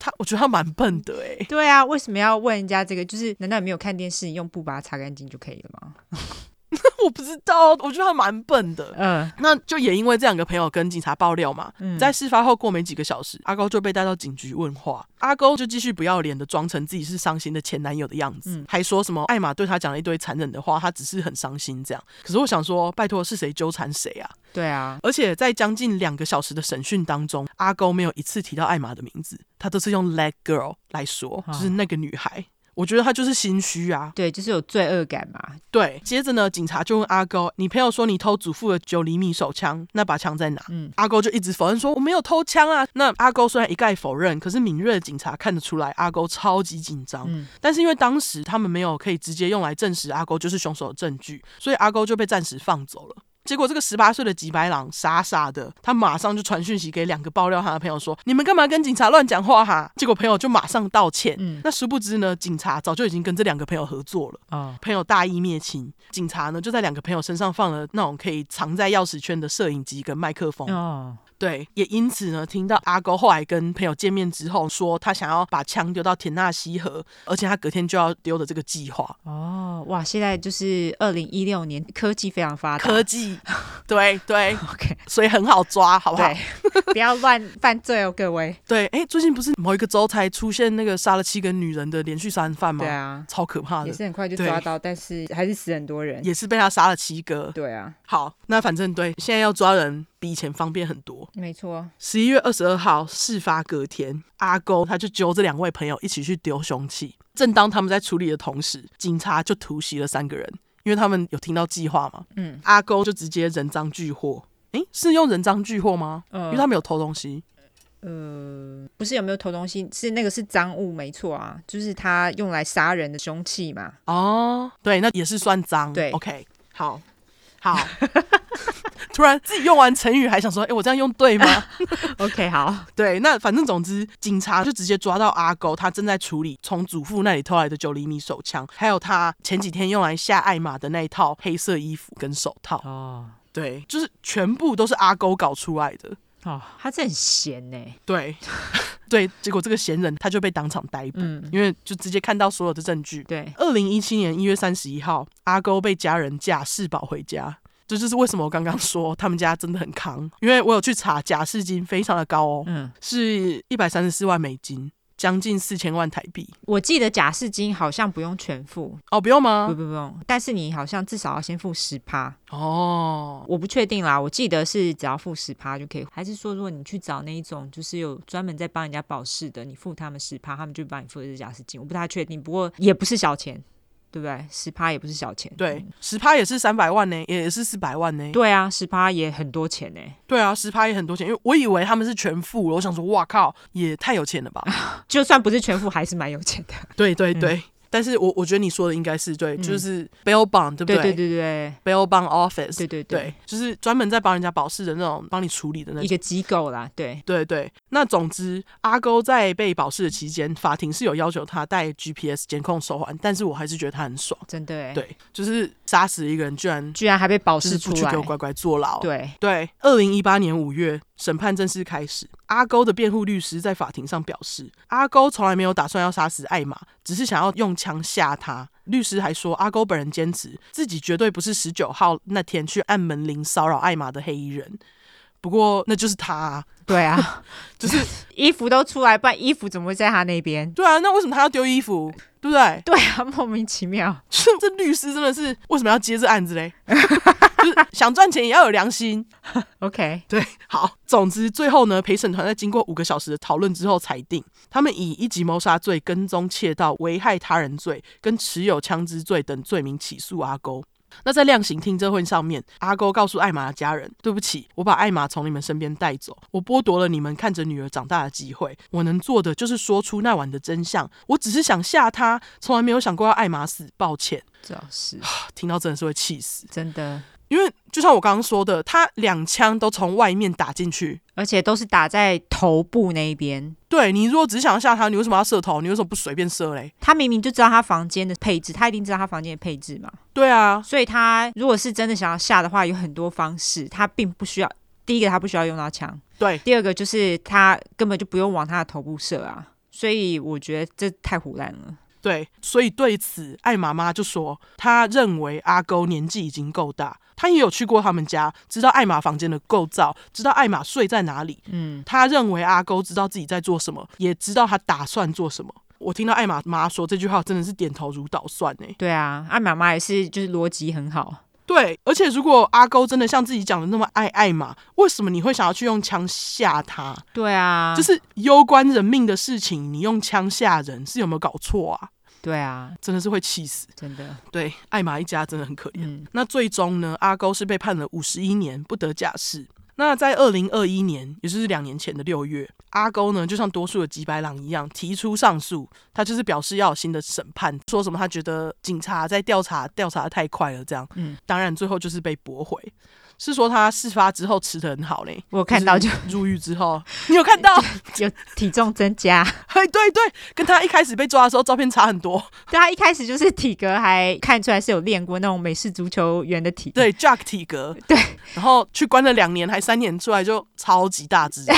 他我觉得他蛮笨的哎、对啊，为什么要问人家这个？就是难道你没有看电视？你用布把它擦干净就可以了吗？我不知道，我觉得他蛮笨的。嗯，那就也因为这两个朋友跟警察爆料嘛，嗯在事发后过没几个小时，阿高就被带到警局问话。阿高就继续不要脸的装成自己是伤心的前男友的样子，嗯还说什么艾玛对他讲了一堆残忍的话，他只是很伤心这样。可是我想说，拜托是谁纠缠谁啊？对啊，而且在将近两个小时的审讯当中，阿高没有一次提到艾玛的名字，他都是用 That girl 来说，啊就是那个女孩。我觉得他就是心虚啊。对，就是有罪恶感嘛。对，接着呢，警察就问阿高：“你朋友说你偷祖父的九厘米手枪，那把枪在哪？”嗯，阿高就一直否认说：“我没有偷枪啊。”那阿高虽然一概否认，可是敏锐的警察看得出来，阿高超级紧张。嗯但是因为当时他们没有可以直接用来证实阿高就是凶手的证据，所以阿高就被暂时放走了。结果这个十八岁的吉白狼傻傻的，他马上就传讯息给两个爆料他的朋友说：“你们干嘛跟警察乱讲话哈？”结果朋友就马上道歉。嗯那殊不知呢，警察早就已经跟这两个朋友合作了。哦，朋友大义灭亲，警察呢就在两个朋友身上放了那种可以藏在钥匙圈的摄影机跟麦克风。哦，对，也因此呢，听到阿勾后来跟朋友见面之后说，他想要把枪丢到田纳西河，而且他隔天就要丢的这个计划。哦，哇！现在就是二零一六年，科技非常发达。科技，对对，OK，所以很好抓，好不好？对，不要乱犯罪哦，各位。对，哎，最近不是某一个州才出现那个杀了七个女人的连续杀人犯吗？对啊，超可怕的，也是很快就抓到，但是还是死很多人。也是被他杀了七个。对啊，好，那反正对，现在要抓人比以前方便很多。没错。十一月二十二号事发隔天，阿勾他就揪这两位朋友一起去丢凶器。正当他们在处理的同时，警察就突袭了三个人，因为他们有听到计划嘛。嗯，阿勾就直接人赃俱获。诶，是用人赃俱获吗？嗯因为他没有偷东西。呃，不是有没有偷东西，是那个是赃物，没错啊，就是他用来杀人的凶器嘛。哦，对，那也是算赃。对，OK，好，好。突然自己用完成语，还想说，哎，我这样用对吗？OK，好，对，那反正总之，警察就直接抓到阿勾，他正在处理从祖父那里偷来的九厘米手枪，还有他前几天用来下艾玛的那一套黑色衣服跟手套。哦对，就是全部都是阿勾搞出来的。哦，他这很闲呢。对，对，结果这个闲人他就被当场逮捕，嗯，因为就直接看到所有的证据。对，二零一七年一月三十一号，阿勾被家人假释保回家。这就是为什么我刚刚说他们家真的很扛，因为我有去查假释金非常的高哦，嗯，是一百三十四万美金，将近四千万台币。我记得假释金好像不用全付，哦，不用吗？不？不不用，但是你好像至少要先付十趴，哦，我不确定啦，我记得是只要付十趴就可以，还是说如果你去找那一种就是有专门在帮人家保释的，你付他们十趴，他们就帮你付的是假释金，我不太确定，不过也不是小钱，对不对？十趴也不是小钱，对，十趴也是三百万呢，也是四百万呢。对啊，十趴也很多钱呢，对啊，十趴也很多钱，因为我以为他们是全付了，我想说，哇靠，也太有钱了吧？就算不是全付，还是蛮有钱的。对对对，但是我我觉得你说的应该是对，嗯。就是 bail bond，对不对？对对对对。Bail bond office，对对对，就是专门在帮人家保释的那种，帮你处理的那种。一个机构啦，对，对对，那总之，阿勾在被保释的期间，法庭是有要求他带 GPS 监控手环，但是我还是觉得他很爽。真的。哎，对，就是杀死一个人，居然居然还被保就是释出来。不去给我，乖乖坐牢。对，对，二零一八年五月，审判正式开始。阿勾的辩护律师在法庭上表示，阿勾从来没有打算要杀死艾玛，只是想要用枪吓他。律师还说，阿勾本人坚持自己绝对不是十九号那天去按门铃骚扰艾玛的黑衣人。不过那就是他啊，对啊，就是衣服都出来，不然衣服怎么会在他那边？对啊，那为什么他要丢衣服？对不对？对啊，莫名其妙。这 这律师真的是为什么要接这案子嘞？就是想赚钱也要有良心。OK，对，好，总之最后呢，陪审团在经过五个小时的讨论之后裁定，他们以一级谋杀罪、跟踪窃盗、危害他人罪跟持有枪支罪等罪名起诉阿勾。那在量刑听证会上面，阿勾告诉艾玛的家人：“对不起，我把艾玛从你们身边带走，我剥夺了你们看着女儿长大的机会。我能做的就是说出那晚的真相。我只是想吓她，从来没有想过要艾玛死。抱歉。这是” 听到真的是会气死，真的，因为就像我刚刚说的，他两枪都从外面打进去。而且都是打在头部那一边。对，你如果只是想要吓他，你为什么要射头？你为什么不随便射嘞？他明明就知道他房间的配置，他一定知道他房间的配置嘛。对啊，所以他如果是真的想要吓的话，有很多方式，他并不需要。第一个，他不需要用到枪；对，第二个就是他根本就不用往他的头部射啊。所以我觉得这太胡乱了。对，所以对此，艾妈妈就说，她认为阿勾年纪已经够大，她也有去过他们家，知道艾玛房间的构造，知道艾玛睡在哪里。嗯，她认为阿勾知道自己在做什么，也知道他打算做什么。我听到艾玛妈说这句话，真的是点头如捣蒜呢。对啊，艾玛妈也是，就是逻辑很好。对，而且如果阿勾真的像自己讲的那么爱艾玛，为什么你会想要去用枪吓他？对啊，就是攸关人命的事情，你用枪吓人是有没有搞错啊？对啊，真的是会气死，真的。对，艾玛一家真的很可怜。嗯，那最终呢，阿勾是被判了五十一年不得假释。那在二零二一年，也就是两年前的六月，阿勾呢就像多数的吉白狼一样提出上诉，他就是表示要有新的审判，说什么他觉得警察在调查调查的太快了，这样。嗯，当然最后就是被驳回。是说他事发之后吃的很好嘞，我有看到就入狱之后，你有看到 有体重增加？哎，对对，跟他一开始被抓的时候照片差很多。对，他一开始就是体格还看出来是有练过那种美式足球员的体，对，Jack 体格，对，然后去关了两年还三年出来就超级大只。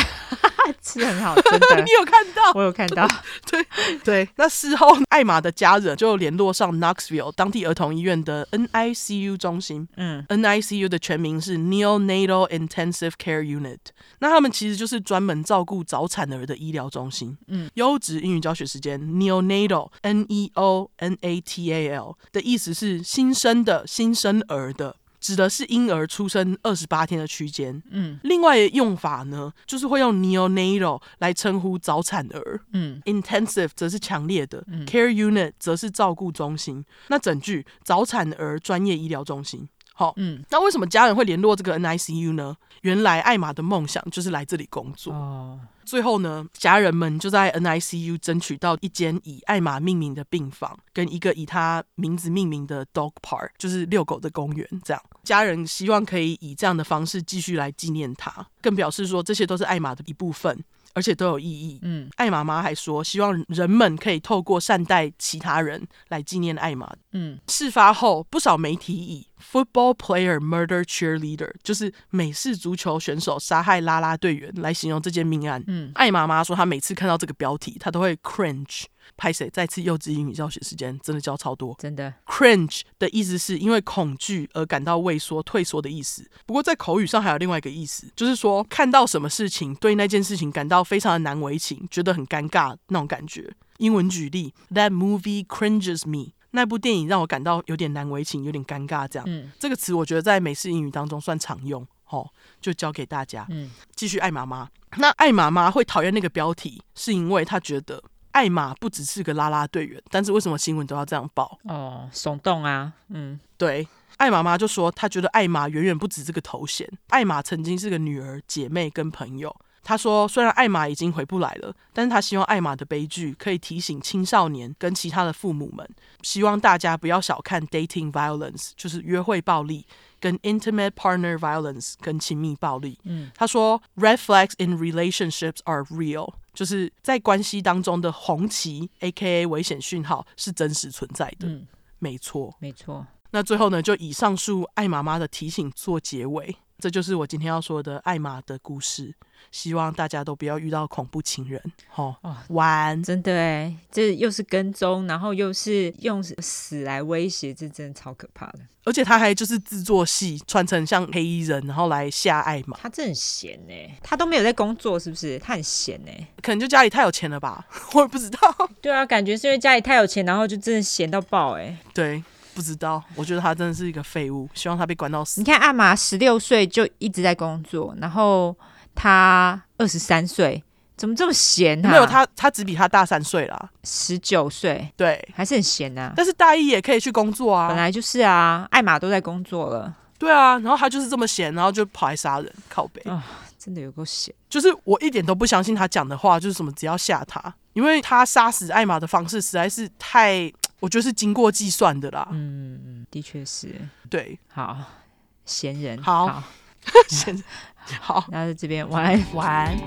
吃很好，真的。你有看到？我有看到。对对，那事后艾玛的家人就联络上 Knoxville 当地儿童医院的 NICU 中心。嗯，NICU 的全名是 Neonatal Intensive Care Unit。那他们其实就是专门照顾早产儿的医疗中心。嗯，优质英语教学时间，Neonatal，N E O N A T A L 的意思是新生的、新生儿的。指的是婴儿出生二十八天的区间。嗯，另外的用法呢，就是会用 neonatal 来称呼早产儿。嗯，intensive 则是强烈的。嗯，care unit 则是照顾中心。那整句早产儿专业医疗中心。好，嗯，那为什么家人会联络这个 NICU 呢？原来艾玛的梦想就是来这里工作。哦。最后呢，家人们就在 NICU 争取到一间以艾玛命名的病房，跟一个以她名字命名的 dog park，就是遛狗的公园。这样，家人希望可以以这样的方式继续来纪念她，更表示说这些都是艾玛的一部分。而且都有意义。嗯，艾玛妈还说，希望人们可以透过善待其他人来纪念艾玛。嗯，事发后，不少媒体以 “football player murder cheerleader”，就是美式足球选手杀害啦啦队员来形容这件命案。嗯，艾妈妈说，她每次看到这个标题，她都会 cringe。拍谁？再次幼稚英语教学时间，真的教超多。真的，cringe 的意思是因为恐惧而感到畏缩、退缩的意思。不过在口语上还有另外一个意思，就是说看到什么事情，对那件事情感到非常的难为情，觉得很尴尬那种感觉。英文举例：That movie cringes me。那部电影让我感到有点难为情，有点尴尬。这样，嗯，这个词我觉得在美式英语当中算常用。哦，就教给大家。嗯，继续，爱妈妈。那爱妈妈会讨厌那个标题，是因为她觉得。艾玛不只是个啦啦队员，但是为什么新闻都要这样报？哦，耸动啊，嗯，对。艾妈妈就说，她觉得艾玛远远不止这个头衔。艾玛曾经是个女儿、姐妹跟朋友。她说，虽然艾玛已经回不来了，但是他希望艾玛的悲剧可以提醒青少年跟其他的父母们，希望大家不要小看 dating violence，就是约会暴力。跟 intimate partner violence 跟亲密暴力，嗯，他说 red flags in relationships are real，就是在关系当中的红旗，aka 危险讯号是真实存在的，嗯，没错，没错。那最后呢，就以上述艾妈妈的提醒做结尾。这就是我今天要说的艾玛的故事，希望大家都不要遇到恐怖情人。哦，晚真的哎，这又是跟踪，然后又是用死来威胁，这真的超可怕的。而且他还就是制作戏，穿成像黑衣人，然后来吓艾玛。他真的很闲哎，他都没有在工作，是不是？他很闲哎，可能就家里太有钱了吧，我也不知道。对啊，感觉是因为家里太有钱，然后就真的闲到爆哎。对。不知道，我觉得他真的是一个废物，希望他被关到死。你看，艾玛十六岁就一直在工作，然后他二十三岁，怎么这么闲啊？没有他，他只比他大三岁啦，十九岁，对，还是很闲啊。但是大一也可以去工作啊，本来就是啊，艾玛都在工作了。对啊，然后他就是这么闲，然后就跑来杀人，靠北啊，真的有够闲。就是我一点都不相信他讲的话，就是什么只要吓他，因为他杀死艾玛的方式实在是太。我觉得是经过计算的啦。嗯嗯，的确是。对，好，闲人，好，闲人，好，那在这边晚安，晚安。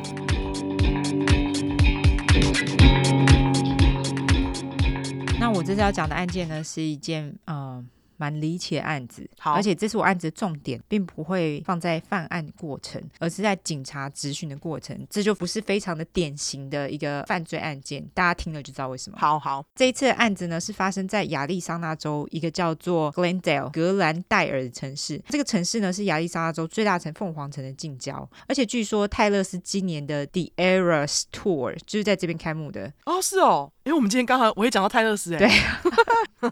那我这次要讲的案件呢，是一件嗯蛮离奇的案子。好，而且这是我案子的重点并不会放在犯案过程，而是在警察质询的过程。这就不是非常的典型的一个犯罪案件，大家听了就知道为什么。好好，这一次的案子呢，是发生在亚利桑那州一个叫做 Glendale 格兰戴尔的城市。这个城市呢，是亚利桑那州最大城凤凰城的近郊，而且据说泰勒斯今年的 The Eras Tour 就是在这边开幕的。哦，是哦，因为我们今天刚好我也讲到泰勒斯，哎，对。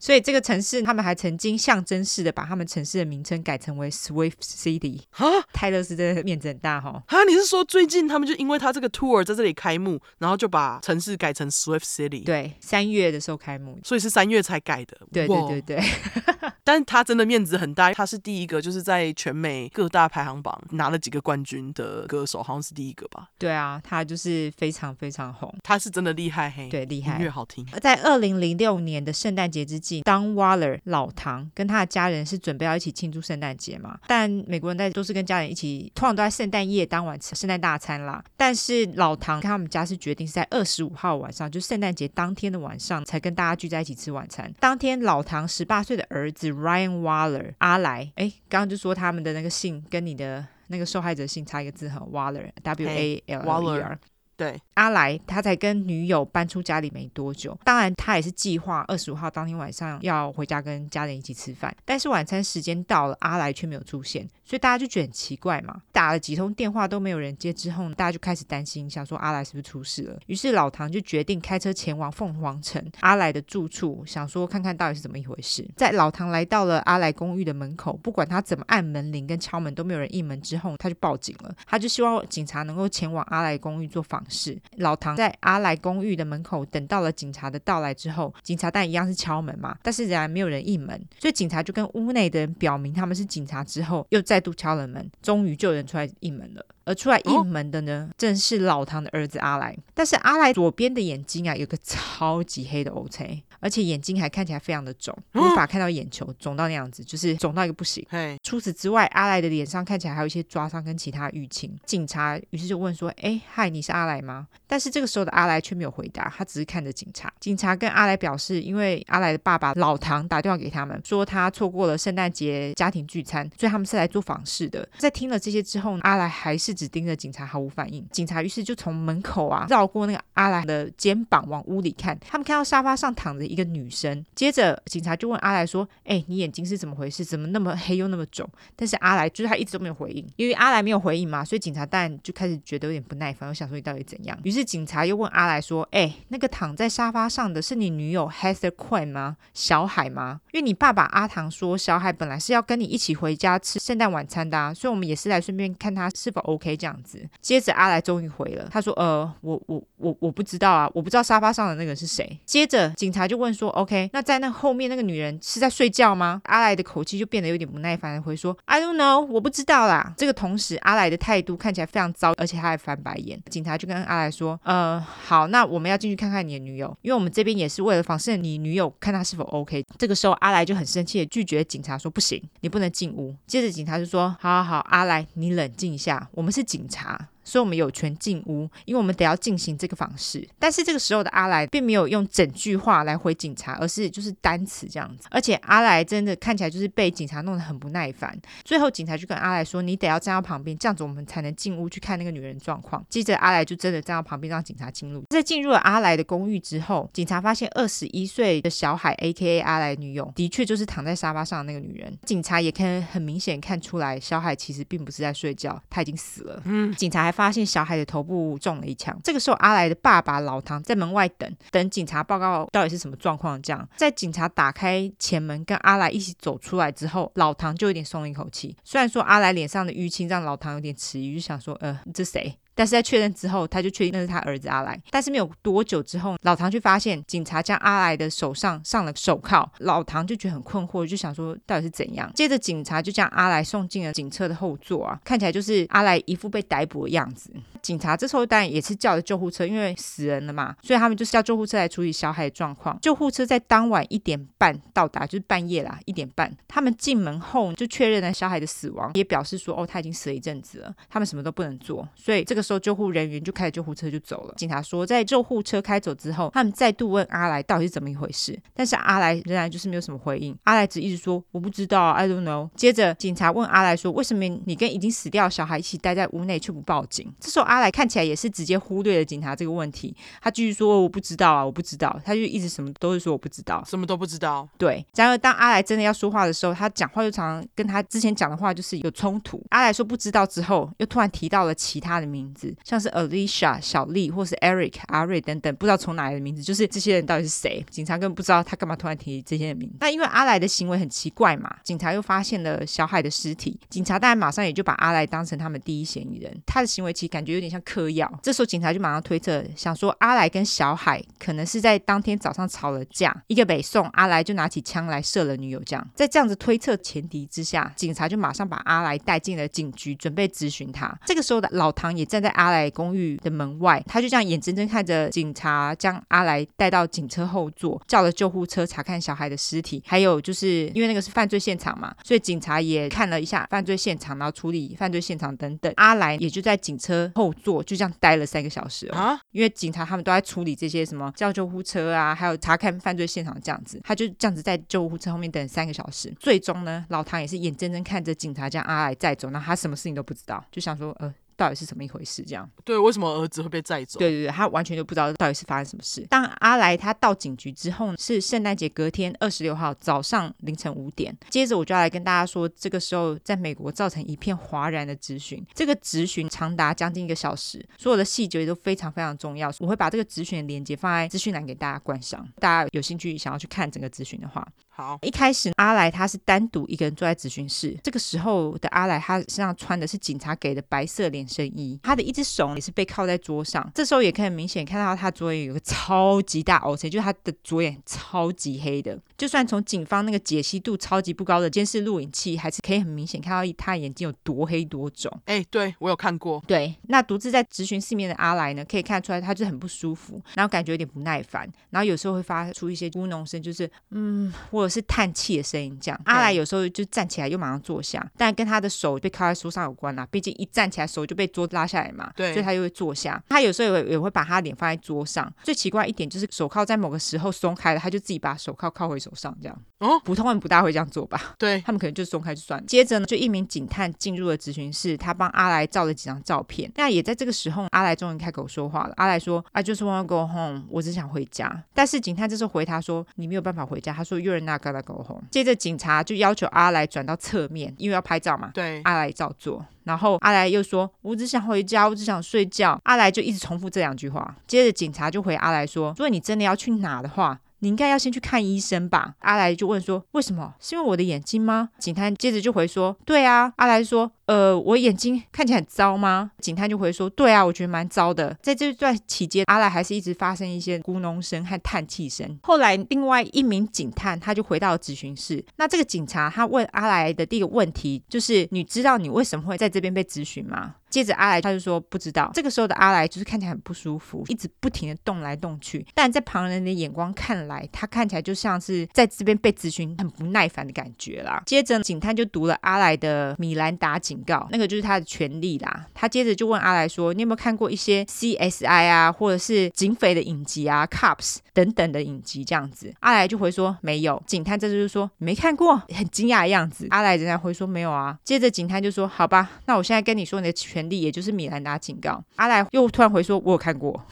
所以这个城市，他们还曾经象征式的把他们城市的名称改成为 Swift City。哈，泰勒斯真的面子很大哈。哈，你是说最近他们就因为他这个 tour 在这里开幕，然后就把城市改成 Swift City？对，三月的时候开幕，所以是三月才改的。对对对对。但他真的面子很大，他是第一个就是在全美各大排行榜拿了几个冠军的歌手，好像是第一个吧？对啊，他就是非常非常红，他是真的厉害嘿，对，厉害，音乐好听。在二零零六年的圣诞节之际，Don Waller 老唐跟他的家人是准备要一起庆祝圣诞节嘛？但美国人在都是跟家人一起，通常都在圣诞夜当晚吃圣诞大餐啦。但是老唐跟他们家是决定是在二十五号晚上，就圣诞节当天的晚上才跟大家聚在一起吃晚餐。当天老唐十八岁的儿子 Ryan Waller 阿莱，哎，刚刚就说他们的那个姓跟你的那个受害者姓差一个字哈，Waller W A L L E R。对，阿来他才跟女友搬出家里没多久，当然他也是计划二十五号当天晚上要回家跟家人一起吃饭，但是晚餐时间到了，阿来却没有出现，所以大家就觉得很奇怪嘛，打了几通电话都没有人接，之后大家就开始担心，想说阿来是不是出事了，于是老唐就决定开车前往凤凰城阿来的住处，想说看看到底是怎么一回事。在老唐来到了阿来公寓的门口，不管他怎么按门铃跟敲门都没有人应门，之后他就报警了，他就希望警察能够前往阿莱公寓做访。是老唐在阿莱公寓的门口等到了警察的到来之后，警察但一样是敲门嘛，但是仍然没有人应门，所以警察就跟屋内的人表明他们是警察之后，又再度敲了门，终于就有人出来应门了。而出来应门的呢，正是老唐的儿子阿来。但是阿来左边的眼睛啊，有个超级黑的 O C，，而且眼睛还看起来非常的肿，无法看到眼球，肿到那样子，就是肿到一个不行。除此之外，阿来的脸上看起来还有一些抓伤跟其他淤青。警察于是就问说：“哎，嗨，你是阿来吗？”但是这个时候的阿来却没有回答，他只是看着警察。警察跟阿来表示，因为阿来的爸爸老唐打电话给他们，说他错过了圣诞节家庭聚餐，所以他们是来做访视的。在听了这些之后，阿来还是只盯着警察，毫无反应。警察于是就从门口啊绕过那个阿莱的肩膀往屋里看，他们看到沙发上躺着一个女生。接着警察就问阿莱说：“哎，你眼睛是怎么回事？怎么那么黑又那么肿？”但是阿莱就是他一直都没有回应，因为阿莱没有回应嘛，所以警察当然就开始觉得有点不耐烦，我想说你到底怎样？于是警察又问阿莱说：“哎，那个躺在沙发上的是你女友 Heather Quinn 吗？小海吗？因为你爸爸阿唐说小海本来是要跟你一起回家吃圣诞晚餐的啊，所以我们也是来顺便看他是否 OK 可以这样子。”接着阿来终于回了，他说：“呃，我我我我不知道啊，我不知道沙发上的那个是谁。”接着警察就问说：“OK，那在那后面那个女人是在睡觉吗？”阿来的口气就变得有点不耐烦回说：“I don't know，我不知道啦。”这个同时，阿来的态度看起来非常糟，而且他还翻白眼。警察就跟阿来说：“呃，好，那我们要进去看看你的女友，因为我们这边也是为了访视你女友，看她是否 OK。”这个时候，阿来就很生气的拒绝警察说：“不行，你不能进屋。”接着警察就说：“好好好，阿来，你冷静一下，我们是警察。”查，所以我们有权进屋，因为我们得要进行这个访视。但是这个时候的阿莱并没有用整句话来回警察，而是就是单词这样子。而且阿莱真的看起来就是被警察弄得很不耐烦。最后警察就跟阿莱说：“你得要站到旁边，这样子我们才能进屋去看那个女人状况。”接着阿莱就真的站到旁边，让警察进入。在进入了阿莱的公寓之后，警察发现二十一岁的小海 （A.K.A. 阿莱女友）的确就是躺在沙发上的那个女人。警察也可以很明显看出来，小海其实并不是在睡觉，她已经死了。嗯，警察还发现小孩的头部中了一枪。这个时候，阿来的爸爸老唐在门外等，等警察报告到底是什么状况。这样，在警察打开前门跟阿来一起走出来之后，老唐就有点松了一口气。虽然说阿来脸上的淤青让老唐有点迟疑，就想说，呃，这谁？但是在确认之后，他就确定那是他儿子阿来。但是没有多久之后，老唐就发现警察将阿来的手上上了手铐，老唐就觉得很困惑，就想说到底是怎样。接着警察就将阿来送进了警车的后座啊，看起来就是阿来一副被逮捕的样子。警察这时候当然也是叫了救护车，因为死人了嘛，所以他们就是叫救护车来处理小海的状况。救护车在当晚一点半到达，就是半夜啦，一点半。他们进门后就确认了小海的死亡，也表示说哦，他已经死了一阵子了，他们什么都不能做。所以这个时候救护人员就开着救护车就走了。警察说，在救护车开走之后，他们再度问阿来到底是怎么一回事，但是阿来仍然就是没有什么回应。阿来只一直说我不知道，I don't know。接着警察问阿来说，为什么你跟已经死掉的小孩一起待在屋内却不报警？这时候阿来看起来也是直接忽略了警察这个问题，他继续说我不知道啊，我不知道。他就一直什么都是说我不知道，什么都不知道。对。然而当阿来真的要说话的时候，他讲话又常常跟他之前讲的话就是有冲突。阿来说不知道之后，又突然提到了其他的名字，像是 Alicia、小丽或是 Eric、阿瑞等等，不知道从哪来的名字，就是这些人到底是谁？警察根本不知道他干嘛突然提这些人名字。那因为阿来的行为很奇怪嘛，警察又发现了小海的尸体，警察当然马上也就把阿来当成他们第一嫌疑人。他的行为其实感觉有点像嗑药。这时候警察就马上推测，想说阿来跟小海可能是在当天早上吵了架，一个北宋，阿来就拿起枪来射了女友。这样，在这样子推测前提之下，警察就马上把阿来带进了警局，准备质询他。这个时候的老唐也站在阿来公寓的门外，他就这样眼睁睁看着警察将阿来带到警车后座，叫了救护车查看小孩的尸体。还有就是因为那个是犯罪现场嘛，所以警察也看了一下犯罪现场，然后处理犯罪现场等等。阿来也就在警车后座就这样待了三个小时啊，因为警察他们都在处理这些什么叫救护车啊，还有查看犯罪现场这样子，他就这样子在救护车后面等。三个小时，最终呢，老唐也是眼睁睁看着警察将阿来载走，那他什么事情都不知道，就想说，呃。到底是怎么一回事？这样对，为什么儿子会被载走？对对对，他完全就不知道到底是发生什么事。当阿来他到警局之后，是圣诞节隔天二十六号早上凌晨五点。接着我就要来跟大家说，这个时候在美国造成一片哗然的质询。这个质询长达将近一个小时，所有的细节都非常非常重要。我会把这个质询的链接放在资讯栏给大家观赏。大家有兴趣想要去看整个质询的话，好。一开始阿来他是单独一个人坐在咨询室，这个时候的阿来他身上穿的是警察给的白色连身衣，他的。一只手也是被靠在桌上，这时候也可以很明显看到他左眼有个超级大凹陷，就是他的左眼超级黑的。就算从警方那个解析度超级不高的监视录影器，还是可以很明显看到他眼睛有多黑多肿。哎，对，我有看过。对，那独自在咨询室面的阿来呢，可以看出来他就很不舒服，然后感觉有点不耐烦，然后有时候会发出一些咕哝声，就是嗯，或者是叹气的声音。这样，阿来有时候就站起来又马上坐下，但跟他的手被靠在桌上有关啦。毕竟一站起来手就被桌子拉下来。对，所以他就会坐下。他有时候也会也会把他脸放在桌上。最奇怪一点就是手铐在某个时候松开了，他就自己把手铐铐回手上，这样。哦，普通人不大会这样做吧？对，他们可能就松开就算了。接着呢，就一名警探进入了咨询室，他帮阿来照了几张照片。那也在这个时候，阿来终于开口说话了。阿来说：“I just wanna go home，我只想回家。”但是警探这时候回他说：“你没有办法回家。”他说：“You're not gonna go home。”接着警察就要求阿来转到侧面，因为要拍照嘛。对，阿来照做。然后阿来又说：“我只想回家，我只想睡觉。”阿来就一直重复这两句话。接着警察就回阿来说：“如果你真的要去哪的话，你应该要先去看医生吧。”阿来就问说：“为什么？是因为我的眼睛吗？”警探接着就回说：“对啊。”阿来说。呃，我眼睛看起来很糟吗？警探就回说，对啊，我觉得蛮糟的。在这段期间，阿来还是一直发生一些咕哝声和叹气声。后来，另外一名警探他就回到了质询室。那这个警察他问阿来的第一个问题就是：你知道你为什么会在这边被咨询吗？接着阿来他就说不知道。这个时候的阿来就是看起来很不舒服，一直不停的动来动去。但在旁人的眼光看来，他看起来就像是在这边被咨询很不耐烦的感觉啦。接着警探就读了阿来的米兰达警。告，那个就是他的权利啦。他接着就问阿来说：“你有没有看过一些 CSI 啊，或者是警匪的影集啊，Cops 等等的影集这样子？”阿来就回说：“没有。”警探这就是说：“没看过。”很惊讶的样子。阿来仍然回说：“没有啊。”接着警探就说：“好吧，那我现在跟你说你的权利，也就是米兰达警告。”阿莱又突然回说：“我有看过。”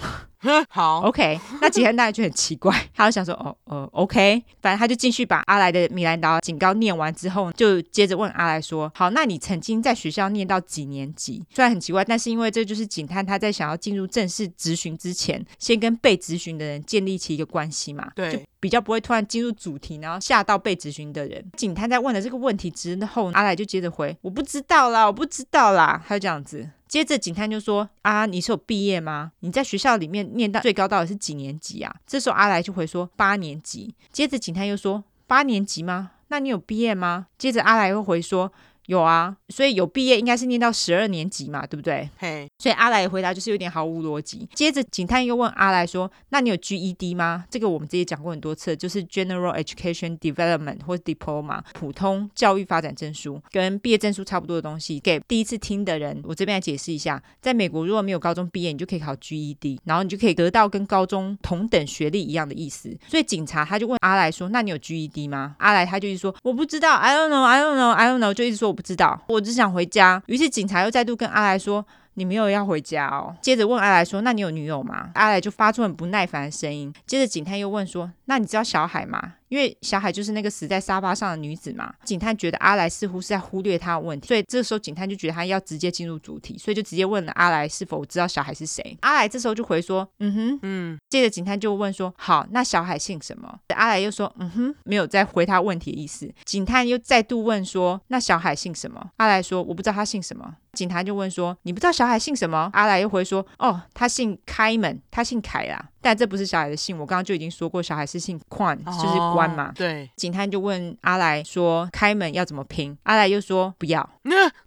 好，OK，那警探大家就很奇怪，他就想说，哦，呃，OK，反正他就继续把阿来的米兰达警告念完之后，就接着问阿来说，好，那你曾经在学校念到几年级？虽然很奇怪，但是因为这就是警探他在想要进入正式质询之前，先跟被质询的人建立起一个关系嘛，对，就比较不会突然进入主题，然后吓到被质询的人。警探在问了这个问题之后，阿来就接着回，我不知道啦，我不知道啦，他就这样子。接着警探就说：“啊，你是有毕业吗？你在学校里面念到最高到底是几年级啊？”这时候阿来就回说：“八年级。”接着警探又说：“八年级吗？那你有毕业吗？”接着阿来又回说：“有啊，所以有毕业应该是念到十二年级嘛，对不对？嘿，所以阿来的回答就是有点毫无逻辑。接着警探又问阿来说：“那你有 GED 吗？”这个我们之前讲过很多次，就是 General Education Development 或者 Diploma 普通教育发展证书，跟毕业证书差不多的东西。给第一次听的人，我这边来解释一下，在美国如果没有高中毕业，你就可以考 GED，然后你就可以得到跟高中同等学历一样的意思。所以警察他就问阿来说：“那你有 GED 吗？”阿来他就一直说：“我不知道，I don't know，I don't know，I don't know，就一直说。”不知道，我只想回家。于是警察又再度跟阿来说：“你没有要回家哦。”接着问阿来说：“那你有女友吗？”阿来就发出很不耐烦的声音。接着警探又问说：“那你知道小海吗？”因为小海就是那个死在沙发上的女子嘛，警探觉得阿来似乎是在忽略他的问题，所以这时候警探就觉得他要直接进入主题，所以就直接问了阿来是否知道小海是谁。阿来这时候就回说：“嗯哼，嗯。”接着警探就问说：“好，那小海姓什么？”阿来又说：“嗯哼，没有再回他问题的意思。”警探又再度问说：“那小海姓什么？”阿来说：“我不知道他姓什么。”警察就问说：“你不知道小海姓什么？”阿来又回说：“哦，他姓开门，他姓凯啦。”但这不是小海的姓，我刚刚就已经说过，小海是姓关，就是关嘛。哦、对。警探就问阿来说：“开门要怎么拼？”阿来又说：“不要。”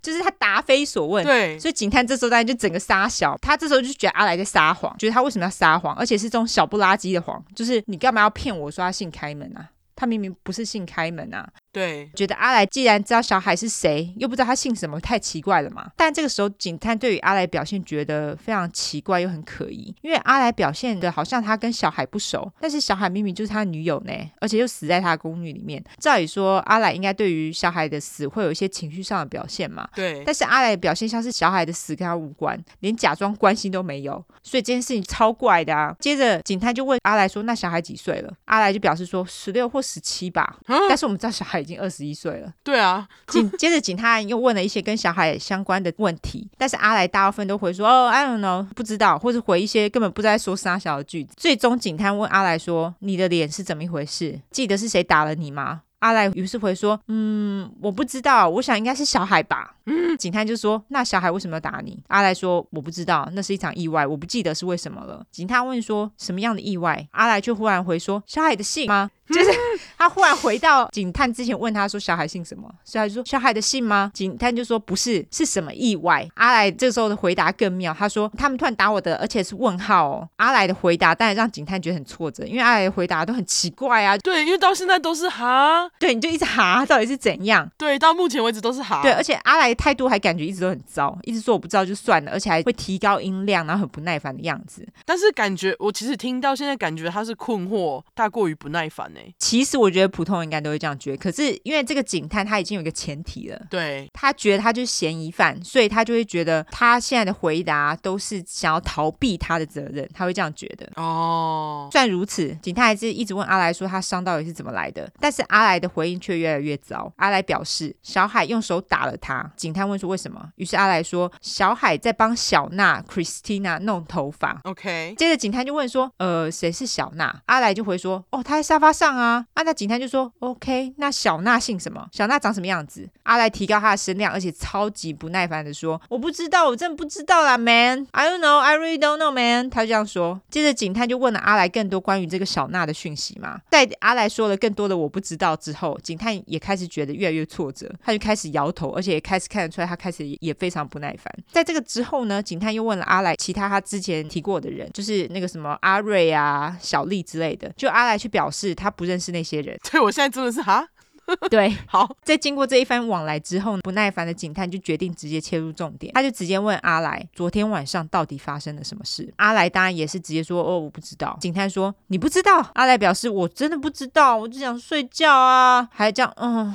就是他答非所问。对。所以警探这时候当然就整个撒小，他这时候就觉得阿来在撒谎，觉得他为什么要撒谎，而且是这种小不拉几的谎，就是你干嘛要骗我说他姓开门啊？他明明不是姓开门啊。对，觉得阿来既然知道小海是谁，又不知道他姓什么，太奇怪了嘛。但这个时候，警探对于阿来表现觉得非常奇怪又很可疑，因为阿来表现的好像他跟小海不熟，但是小海明明就是他女友呢，而且又死在他的公寓里面。照理说，阿来应该对于小海的死会有一些情绪上的表现嘛。对，但是阿来的表现像是小海的死跟他无关，连假装关心都没有，所以这件事情超怪的啊。接着，警探就问阿来说：“那小海几岁了？”阿来就表示说：“十六或十七吧。”但是我们知道小海已经二十一岁了。对啊，紧接着警探又问了一些跟小海相关的问题，但是阿来大部分都回说哦，I don't know，不知道，或者回一些根本不知道在说啥小的句子。最终警探问阿来说：“你的脸是怎么一回事？记得是谁打了你吗？”阿来于是回说：“嗯，我不知道，我想应该是小海吧。”嗯，警探就说：“那小海为什么要打你？”阿来说：“我不知道，那是一场意外，我不记得是为什么了。”警探问说：“什么样的意外？”阿来却忽然回说：“小海的信吗？” 就是他忽然回到警探之前问他说：“小孩姓什么？”所以他就说：“小孩的姓吗？”警探就说：“不是，是什么意外？”阿来这时候的回答更妙，他说：“他们突然打我的，而且是问号哦。”阿来的回答当然让警探觉得很挫折，因为阿来的回答都很奇怪啊。对，因为到现在都是哈，对，你就一直哈，到底是怎样？对，到目前为止都是哈。对，而且阿来态度还感觉一直都很糟，一直说我不知道就算了，而且还会提高音量，然后很不耐烦的样子。但是感觉我其实听到现在，感觉他是困惑大过于不耐烦呢。其实我觉得普通人应该都会这样觉得，可是因为这个警探他已经有一个前提了，对，他觉得他就是嫌疑犯，所以他就会觉得他现在的回答都是想要逃避他的责任，他会这样觉得。哦，虽然如此，警探还是一直问阿来说他伤到底是怎么来的，但是阿来的回应却越来越糟。阿来表示小海用手打了他，警探问说为什么，于是阿来说小海在帮小娜 Christina 弄头发。OK，接着警探就问说呃谁是小娜？阿来就回说哦他在沙发上啊。啊那警探就说 OK，那小娜姓什么？小娜长什么样子？阿来提高他的声量，而且超级不耐烦的说我不知道，我真的不知道啦，Man，I don't know，I really don't know，Man。他就这样说。接着警探就问了阿来更多关于这个小娜的讯息嘛。在阿来说了更多的我不知道之后，警探也开始觉得越来越挫折，他就开始摇头，而且也开始看得出来他开始也非常不耐烦。在这个之后呢，警探又问了阿来其他他之前提过的人，就是那个什么阿瑞啊、小丽之类的，就阿来去表示他不认识那些人。对，我现在真的是哈。对，好，在经过这一番往来之后，不耐烦的警探就决定直接切入重点，他就直接问阿来，昨天晚上到底发生了什么事？阿来当然也是直接说，哦，我不知道。警探说，你不知道？阿来表示，我真的不知道，我只想睡觉啊，还这样，嗯，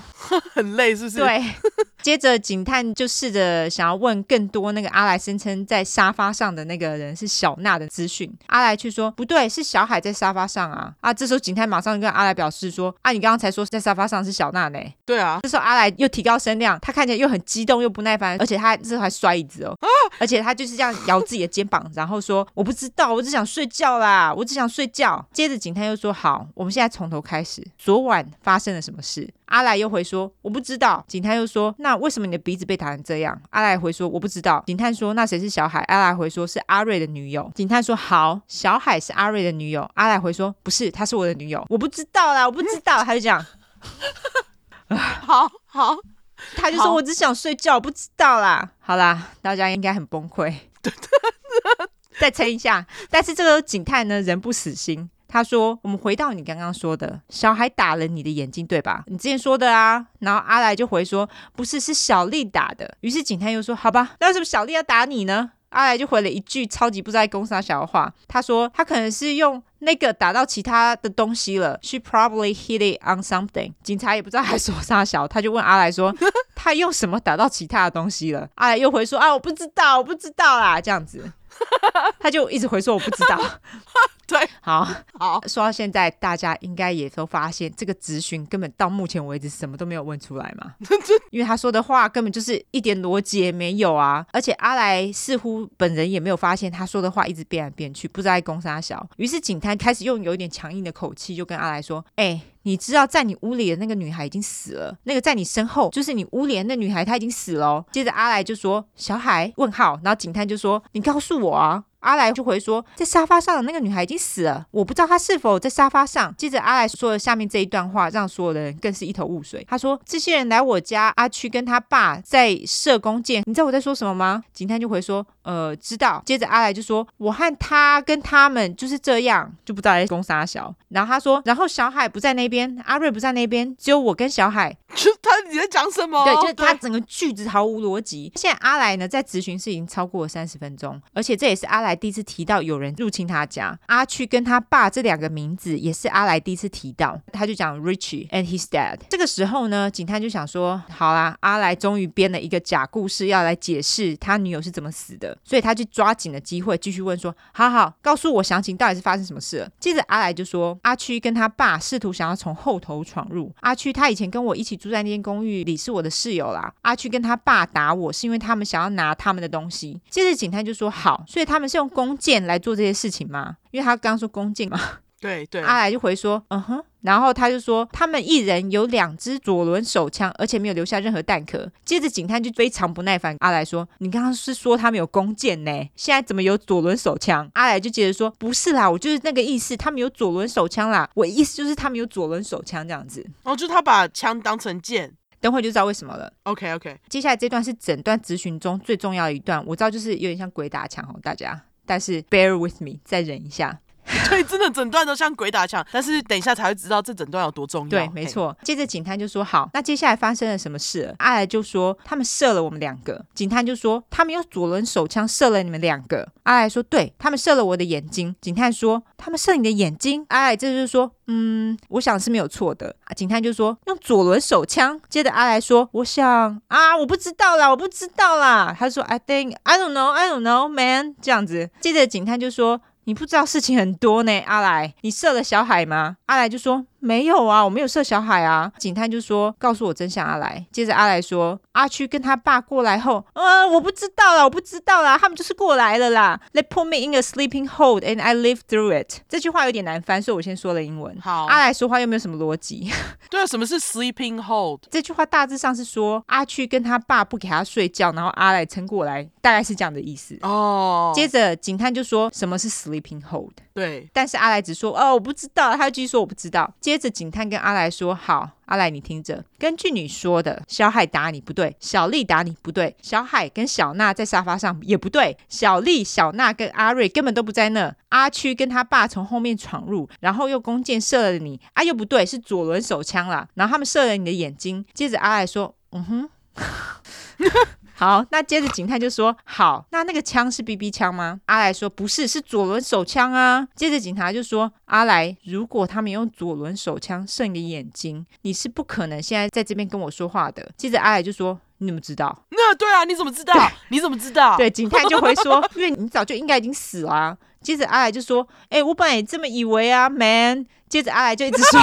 很累，是不是？对。接着警探就试着想要问更多那个阿来声称在沙发上的那个人是小娜的资讯。阿来却说，不对，是小海在沙发上啊。啊，这时候警探马上跟阿来表示说，啊，你刚刚才说在沙发上是小。娜呢？对啊，这时候阿来又提高声量，他看起来又很激动又不耐烦，而且他这时候还摔椅子哦，啊、而且他就是这样摇自己的肩膀，然后说：“我不知道，我只想睡觉啦，我只想睡觉。”接着警探又说：“好，我们现在从头开始，昨晚发生了什么事？”阿来又回说：“我不知道。”警探又说：“那为什么你的鼻子被打成这样？”阿来回说：“我不知道。”警探说：“那谁是小海？”阿来回说：“是阿瑞的女友。”警探说：“好，小海是阿瑞的女友。”阿来回说：“不是，她是我的女友。”我不知道啦，我不知道。他就这样。好好，他就说：“我只想睡觉，不知道啦。”好啦，大家应该很崩溃。再撑一下，但是这个警探呢，人不死心。他说：“我们回到你刚刚说的，小孩打了你的眼睛，对吧？你之前说的啊。”然后阿来就回说：“不是，是小丽打的。”于是警探又说：“好吧，那为什么小丽要打你呢？”阿来就回了一句超级不知道公三小的话，他说：“他可能是用那个打到其他的东西了。”She probably hit it on something。警察也不知道还说啥小，他就问阿来说：“ 他用什么打到其他的东西了？”阿来又回说：“啊，我不知道，我不知道啦。”这样子。他就一直回说我不知道，对，好好。说到现在，大家应该也都发现这个咨询根本到目前为止什么都没有问出来嘛，因为他说的话根本就是一点逻辑也没有啊，而且阿来似乎本人也没有发现他说的话一直变来变去，不知道在攻杀小。于是警探开始用有一点强硬的口气就跟阿来说：“哎、欸。”你知道在你屋里的那个女孩已经死了，那个在你身后就是你屋里的那女孩，她已经死了。接着阿来就说：“小海？”问号，然后警探就说：“你告诉我啊。”阿来就回说，在沙发上的那个女孩已经死了，我不知道她是否在沙发上。接着阿来说了下面这一段话，让所有的人更是一头雾水。他说：“这些人来我家，阿区跟他爸在射弓箭，你知道我在说什么吗？”警探就回说：“呃，知道。”接着阿来就说：“我和他跟他们就是这样，就不知道在攻杀小。”然后他说：“然后小海不在那边，阿瑞不在那边，只有我跟小海。”就他你在讲什么？对，就是他整个句子毫无逻辑。现在阿来呢，在咨询室已经超过了三十分钟，而且这也是阿来。第一次提到有人入侵他家，阿去跟他爸这两个名字也是阿来第一次提到，他就讲 Richie and his dad。这个时候呢，警探就想说，好啦，阿来终于编了一个假故事要来解释他女友是怎么死的，所以他就抓紧了机会继续问说，好好告诉我详情，到底是发生什么事了？接着阿来就说，阿区跟他爸试图想要从后头闯入，阿区他以前跟我一起住在那间公寓里，是我的室友啦。阿去跟他爸打我是因为他们想要拿他们的东西。接着警探就说，好，所以他们是用。弓箭来做这些事情吗？因为他刚刚说弓箭嘛。对对。阿来就回说，嗯哼。然后他就说，他们一人有两支左轮手枪，而且没有留下任何弹壳。接着警探就非常不耐烦，阿来说，你刚刚是说他们有弓箭呢？现在怎么有左轮手枪？阿来就接着说，不是啦，我就是那个意思，他们有左轮手枪啦。我意思就是他们有左轮手枪这样子。哦，就是他把枪当成箭。等会就知道为什么了。OK OK。接下来这段是整段咨询中最重要的一段，我知道就是有点像鬼打墙哦，大家。但是，bear with me，再忍一下。对，真的整段都像鬼打墙，但是等一下才会知道这整段有多重要。对，没错。接着警探就说：“好，那接下来发生了什么事？”阿来就说：“他们射了我们两个。”警探就说：“他们用左轮手枪射了你们两个。”阿来说：“对，他们射了我的眼睛。”警探说：“他们射你的眼睛？”阿来这就是说：“嗯，我想是没有错的。”警探就说：“用左轮手枪。”接着阿来说：“我想啊，我不知道啦，我不知道啦。”他说：“I think I don't know, I don't know, man。”这样子。接着警探就说。你不知道事情很多呢，阿来，你射了小海吗？阿来就说。没有啊，我没有射小海啊。警探就说：“告诉我真相，阿来。”接着阿来说：“阿区跟他爸过来后，呃，我不知道啦，我不知道啦，他们就是过来了啦。They put me in a sleeping hold and I lived through it。”这句话有点难翻，所以我先说了英文。好，阿来说话又没有什么逻辑。对啊，什么是 sleeping hold？这句话大致上是说阿区跟他爸不给他睡觉，然后阿来撑过来，大概是这样的意思。哦。接着警探就说：“什么是 sleeping hold？” 对，但是阿来只说：“哦，我不知道。”他就继续说：“我不知道。”接接着警探跟阿来说：“好，阿来你听着，根据你说的，小海打你不对，小丽打你不对，小海跟小娜在沙发上也不对，小丽、小娜跟阿瑞根本都不在那，阿区跟他爸从后面闯入，然后用弓箭射了你，啊又不对，是左轮手枪啦，然后他们射了你的眼睛。”接着阿来说：“嗯哼。”好，那接着警探就说：“好，那那个枪是 BB 枪吗？”阿来说：“不是，是左轮手枪啊。”接着警察就说：“阿来，如果他们用左轮手枪射你的眼睛，你是不可能现在在这边跟我说话的。”接着阿来就说：“你怎么知道？”那对啊，你怎么知道？你怎么知道？对，警探就回说：“因为你早就应该已经死了啊。”接着阿来就说：“哎、欸，我本来也这么以为啊，man。”接着阿来就一直说。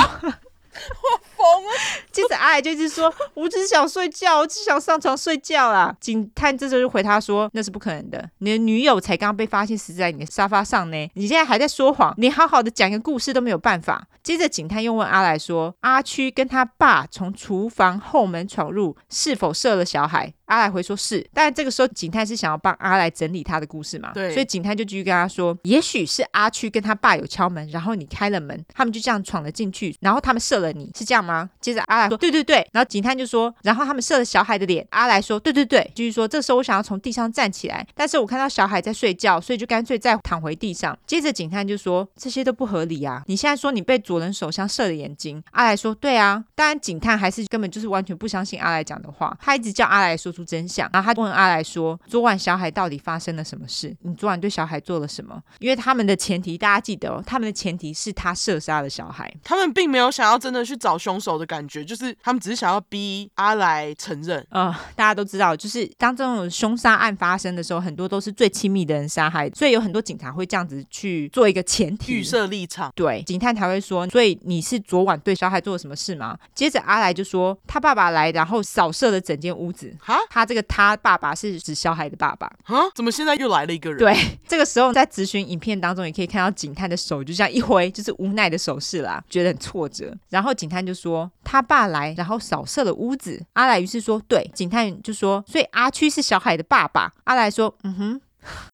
我疯了！接着阿来就一直说：“我只是想睡觉，我只想上床睡觉啦。”警探这时候就回他说：“那是不可能的，你的女友才刚被发现死在你的沙发上呢，你现在还在说谎，你好好的讲一个故事都没有办法。”接着警探又问阿来说：“阿区跟他爸从厨房后门闯入，是否射了小孩？”阿来回说是，但这个时候警探是想要帮阿来整理他的故事嘛？对，所以警探就继续跟他说，也许是阿区跟他爸有敲门，然后你开了门，他们就这样闯了进去，然后他们射了你，是这样吗？接着阿来说，对对对，然后警探就说，然后他们射了小海的脸，阿来说，对对对，继续说，这时候我想要从地上站起来，但是我看到小海在睡觉，所以就干脆再躺回地上。接着警探就说，这些都不合理啊，你现在说你被左轮手枪射了眼睛，阿来说，对啊，当然警探还是根本就是完全不相信阿来讲的话，他一直叫阿来说出 真相，然后他问阿来说，昨晚小海到底发生了什么事？你昨晚对小海做了什么？因为他们的前提大家记得哦，他们的前提是他射杀了小孩，他们并没有想要真的去找凶手的感觉，就是他们只是想要逼阿来承认。呃，大家都知道，就是当这种凶杀案发生的时候，很多都是最亲密的人杀害，所以有很多警察会这样子去做一个前提，预设立场。对，警探才会说，所以你是昨晚对小海做了什么事吗？接着阿来就说，他爸爸来，然后扫射了整间屋子。哈，他这个他爸爸是指小海的爸爸。啊，怎么现在又来了一个人？对，这个时候在咨询影片当中也可以看到警探的手就这样一挥，就是无奈的手势啦，觉得很挫折。然后警探就说他爸来，然后扫射了屋子。阿来于是说，对，警探就说，所以阿区是小海的爸爸。阿来说，嗯哼。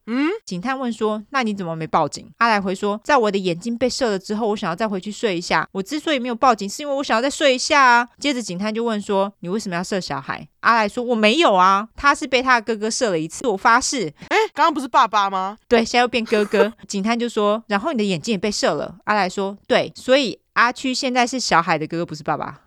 嗯，警探问说：“那你怎么没报警？”阿来回说：“在我的眼睛被射了之后，我想要再回去睡一下。我之所以没有报警，是因为我想要再睡一下啊。”接着警探就问说：“你为什么要射小孩？”阿来说：“我没有啊，他是被他的哥哥射了一次，我发誓。”哎，刚刚不是爸爸吗？对，现在又变哥哥。警探就说：“然后你的眼睛也被射了。”阿来说：“对，所以阿区现在是小海的哥哥，不是爸爸。”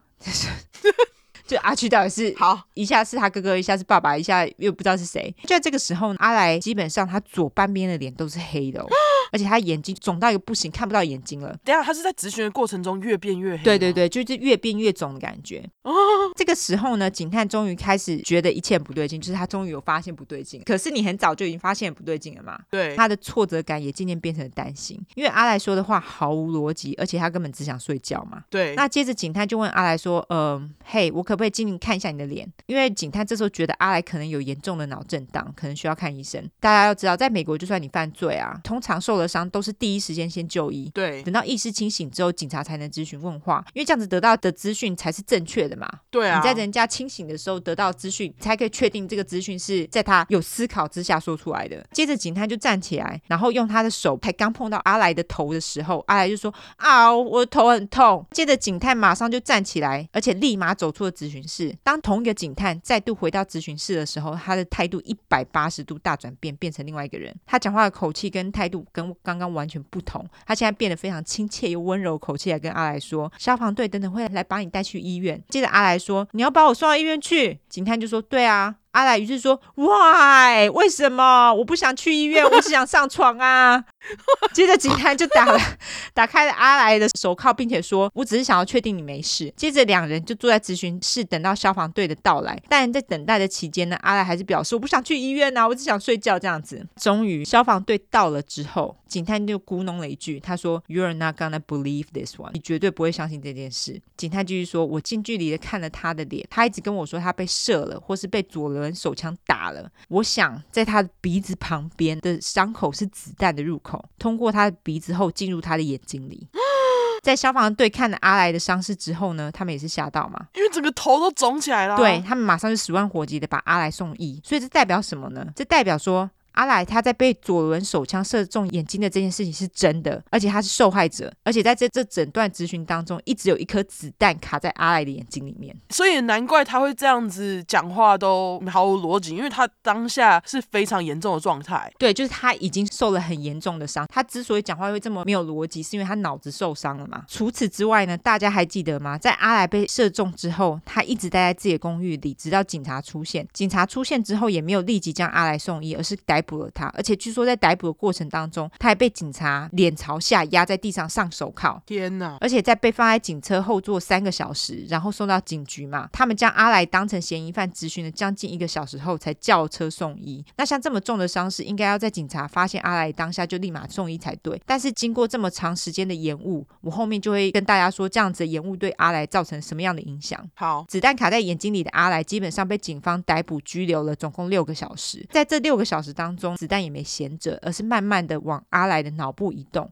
就阿区到底是好，一下是他哥哥，一下是爸爸，一下又不知道是谁。就在这个时候，阿来基本上他左半边的脸都是黑的哦。而且他眼睛肿到一个不行，看不到眼睛了。等下，他是在咨询的过程中越变越黑。对对对，就是越变越肿的感觉。哦，这个时候呢，警探终于开始觉得一切不对劲，就是他终于有发现不对劲。可是你很早就已经发现不对劲了嘛？对。他的挫折感也渐渐变成了担心，因为阿来说的话毫无逻辑，而且他根本只想睡觉嘛。对。那接着警探就问阿来说：“呃，嘿，我可不可以进去看一下你的脸？”因为警探这时候觉得阿来可能有严重的脑震荡，可能需要看医生。大家要知道，在美国，就算你犯罪啊，通常受了伤都是第一。时间先就医，对，等到意识清醒之后，警察才能咨询问话，因为这样子得到的资讯才是正确的嘛。对啊，你在人家清醒的时候得到资讯，才可以确定这个资讯是在他有思考之下说出来的。接着警探就站起来，然后用他的手才刚碰到阿来的头的时候，阿来就说：“啊，我的头很痛。”接着警探马上就站起来，而且立马走出了咨询室。当同一个警探再度回到咨询室的时候，他的态度一百八十度大转变，变成另外一个人。他讲话的口气跟态度跟刚刚完全不同，他现在变得非常亲切又温柔口气来跟阿来说，消防队等等会来把你带去医院。接着阿来说，你要把我送到医院去。警探就说，对啊。阿来于是说：“Why？为什么？我不想去医院，我只想上床啊。” 接着警探就打了，打开了阿来的手铐，并且说：“我只是想要确定你没事。”接着两人就坐在咨询室等到消防队的到来。但在等待的期间呢，阿来还是表示：“我不想去医院啊，我只想睡觉。”这样子。终于消防队到了之后，警探就咕哝了一句：“他说，You're not gonna believe this one，你绝对不会相信这件事。”警探继续说：“我近距离的看了他的脸，他一直跟我说他被射了，或是被左轮。”手枪打了，我想在他的鼻子旁边的伤口是子弹的入口，通过他的鼻子后进入他的眼睛里。在消防队看了阿来的伤势之后呢，他们也是吓到嘛，因为整个头都肿起来了。对，他们马上就十万火急的把阿来送医，所以这代表什么呢？这代表说。阿来他在被左轮手枪射中眼睛的这件事情是真的，而且他是受害者，而且在这这整段咨询当中，一直有一颗子弹卡在阿来的眼睛里面，所以难怪他会这样子讲话都毫无逻辑，因为他当下是非常严重的状态。对，就是他已经受了很严重的伤，他之所以讲话会这么没有逻辑，是因为他脑子受伤了嘛。除此之外呢，大家还记得吗？在阿来被射中之后，他一直待在自己的公寓里，直到警察出现。警察出现之后，也没有立即将阿来送医，而是逮捕了他，而且据说在逮捕的过程当中，他还被警察脸朝下压在地上上手铐。天哪！而且在被放在警车后座三个小时，然后送到警局嘛，他们将阿来当成嫌疑犯质询了将近一个小时后才叫车送医。那像这么重的伤势，应该要在警察发现阿来当下就立马送医才对。但是经过这么长时间的延误，我后面就会跟大家说，这样子的延误对阿来造成什么样的影响。好，子弹卡在眼睛里的阿来基本上被警方逮捕拘留了，总共六个小时。在这六个小时当当中，子弹也没闲着，而是慢慢的往阿来的脑部移动。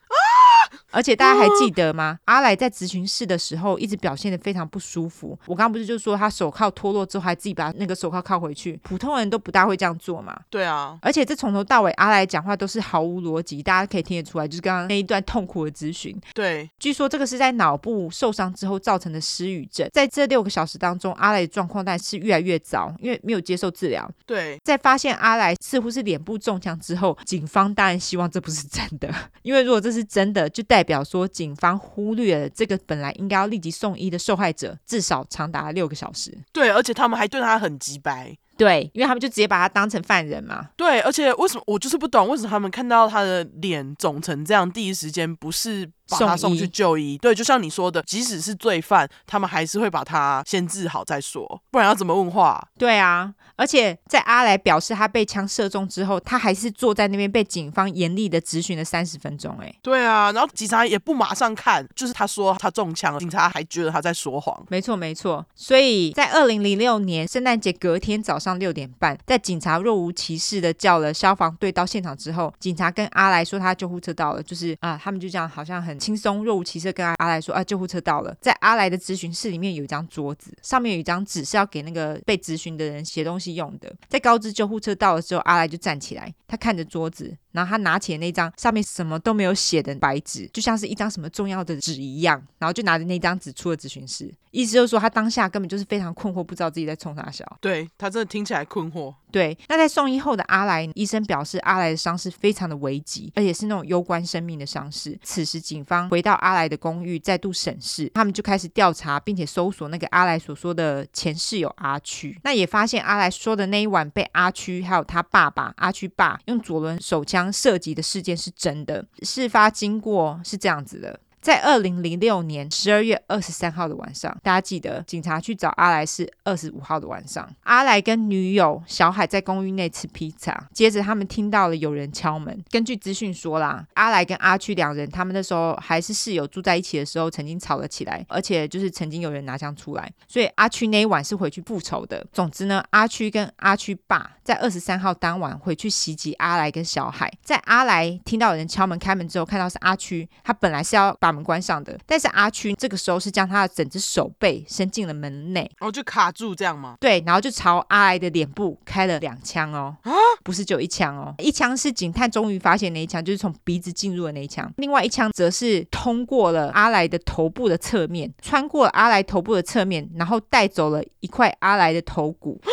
而且大家还记得吗？阿来在咨询室的时候一直表现得非常不舒服。我刚刚不是就说他手铐脱落之后还自己把那个手铐铐回去？普通人都不大会这样做嘛。对啊，而且这从头到尾阿来讲话都是毫无逻辑，大家可以听得出来，就是刚刚那一段痛苦的咨询。对，据说这个是在脑部受伤之后造成的失语症。在这六个小时当中，阿来的状况但是越来越糟，因为没有接受治疗。对，在发现阿来似乎是脸部中枪之后，警方当然希望这不是真的，因为如果这是真的，就代表说警方忽略了这个本来应该要立即送医的受害者，至少长达六个小时。对，而且他们还对他很急白。对，因为他们就直接把他当成犯人嘛。对，而且为什么我就是不懂，为什么他们看到他的脸肿成这样，第一时间不是把他送去就医？对，就像你说的，即使是罪犯，他们还是会把他先治好再说，不然要怎么问话？对啊，而且在阿来表示他被枪射中之后，他还是坐在那边被警方严厉的质询了三十分钟。哎，对啊，然后警察也不马上看，就是他说他中枪了，警察还觉得他在说谎。没错，没错。所以在二零零六年圣诞节隔天早上。上六点半，在警察若无其事的叫了消防队到现场之后，警察跟阿来说他救护车到了，就是啊，他们就这样好像很轻松，若无其事跟阿阿来说啊，救护车到了。在阿来的咨询室里面有一张桌子，上面有一张纸是要给那个被咨询的人写东西用的。在告知救护车到了之后，阿来就站起来，他看着桌子。然后他拿起那张上面什么都没有写的白纸，就像是一张什么重要的纸一样，然后就拿着那张纸出了咨询室。意思就是说，他当下根本就是非常困惑，不知道自己在冲啥小。对，他真的听起来困惑。对，那在送医后的阿来，医生表示阿来的伤势非常的危急，而且是那种攸关生命的伤势。此时警方回到阿来的公寓，再度审视，他们就开始调查，并且搜索那个阿来所说的前室友阿区。那也发现阿来说的那一晚被阿区还有他爸爸阿区爸用左轮手枪射击的事件是真的。事发经过是这样子的。在二零零六年十二月二十三号的晚上，大家记得警察去找阿来是二十五号的晚上。阿来跟女友小海在公寓内吃披萨，接着他们听到了有人敲门。根据资讯说啦，阿来跟阿区两人他们那时候还是室友住在一起的时候，曾经吵了起来，而且就是曾经有人拿枪出来，所以阿区那一晚是回去复仇的。总之呢，阿区跟阿区爸在二十三号当晚回去袭击阿来跟小海。在阿来听到有人敲门开门之后，看到是阿区，他本来是要把门关上的，但是阿区这个时候是将他的整只手背伸进了门内，然后就卡住这样吗？对，然后就朝阿来的脸部开了两枪哦，啊，不是只有一枪哦，一枪是警探终于发现那一枪，就是从鼻子进入的那一枪，另外一枪则是通过了阿来的头部的侧面，穿过了阿来头部的侧面，然后带走了一块阿来的头骨。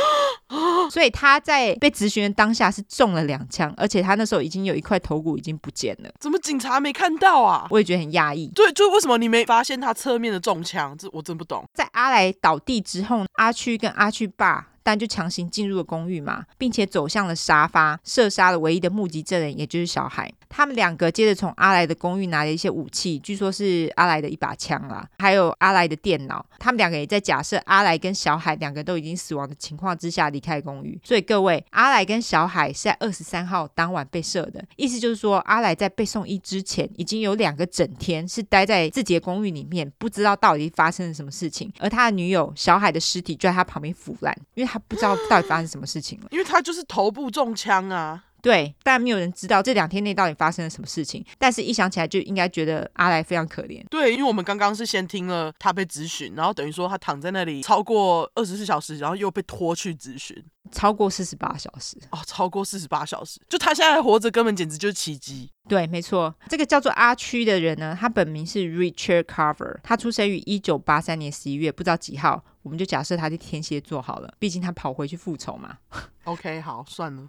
所以他在被执行的当下是中了两枪，而且他那时候已经有一块头骨已经不见了。怎么警察没看到啊？我也觉得很压抑。对，就为什么你没发现他侧面的中枪？这我真不懂。在阿来倒地之后，阿区跟阿区爸。但就强行进入了公寓嘛，并且走向了沙发，射杀了唯一的目击证人，也就是小海。他们两个接着从阿来的公寓拿了一些武器，据说是阿来的一把枪啦，还有阿来的电脑。他们两个也在假设阿来跟小海两个都已经死亡的情况之下离开公寓。所以各位，阿来跟小海是在二十三号当晚被射的，意思就是说，阿来在被送医之前已经有两个整天是待在自己的公寓里面，不知道到底发生了什么事情，而他的女友小海的尸体就在他旁边腐烂，因为。他不知道到底发生什么事情了，因为他就是头部中枪啊。对，但没有人知道这两天内到底发生了什么事情。但是一想起来，就应该觉得阿来非常可怜。对，因为我们刚刚是先听了他被质询，然后等于说他躺在那里超过二十四小时，然后又被拖去质询，超过四十八小时哦，超过四十八小时，就他现在还活着，根本简直就是奇迹。对，没错，这个叫做阿区的人呢，他本名是 Richard Carver，他出生于一九八三年十一月，不知道几号。我们就假设他是天蝎座好了，毕竟他跑回去复仇嘛。OK，好，算了，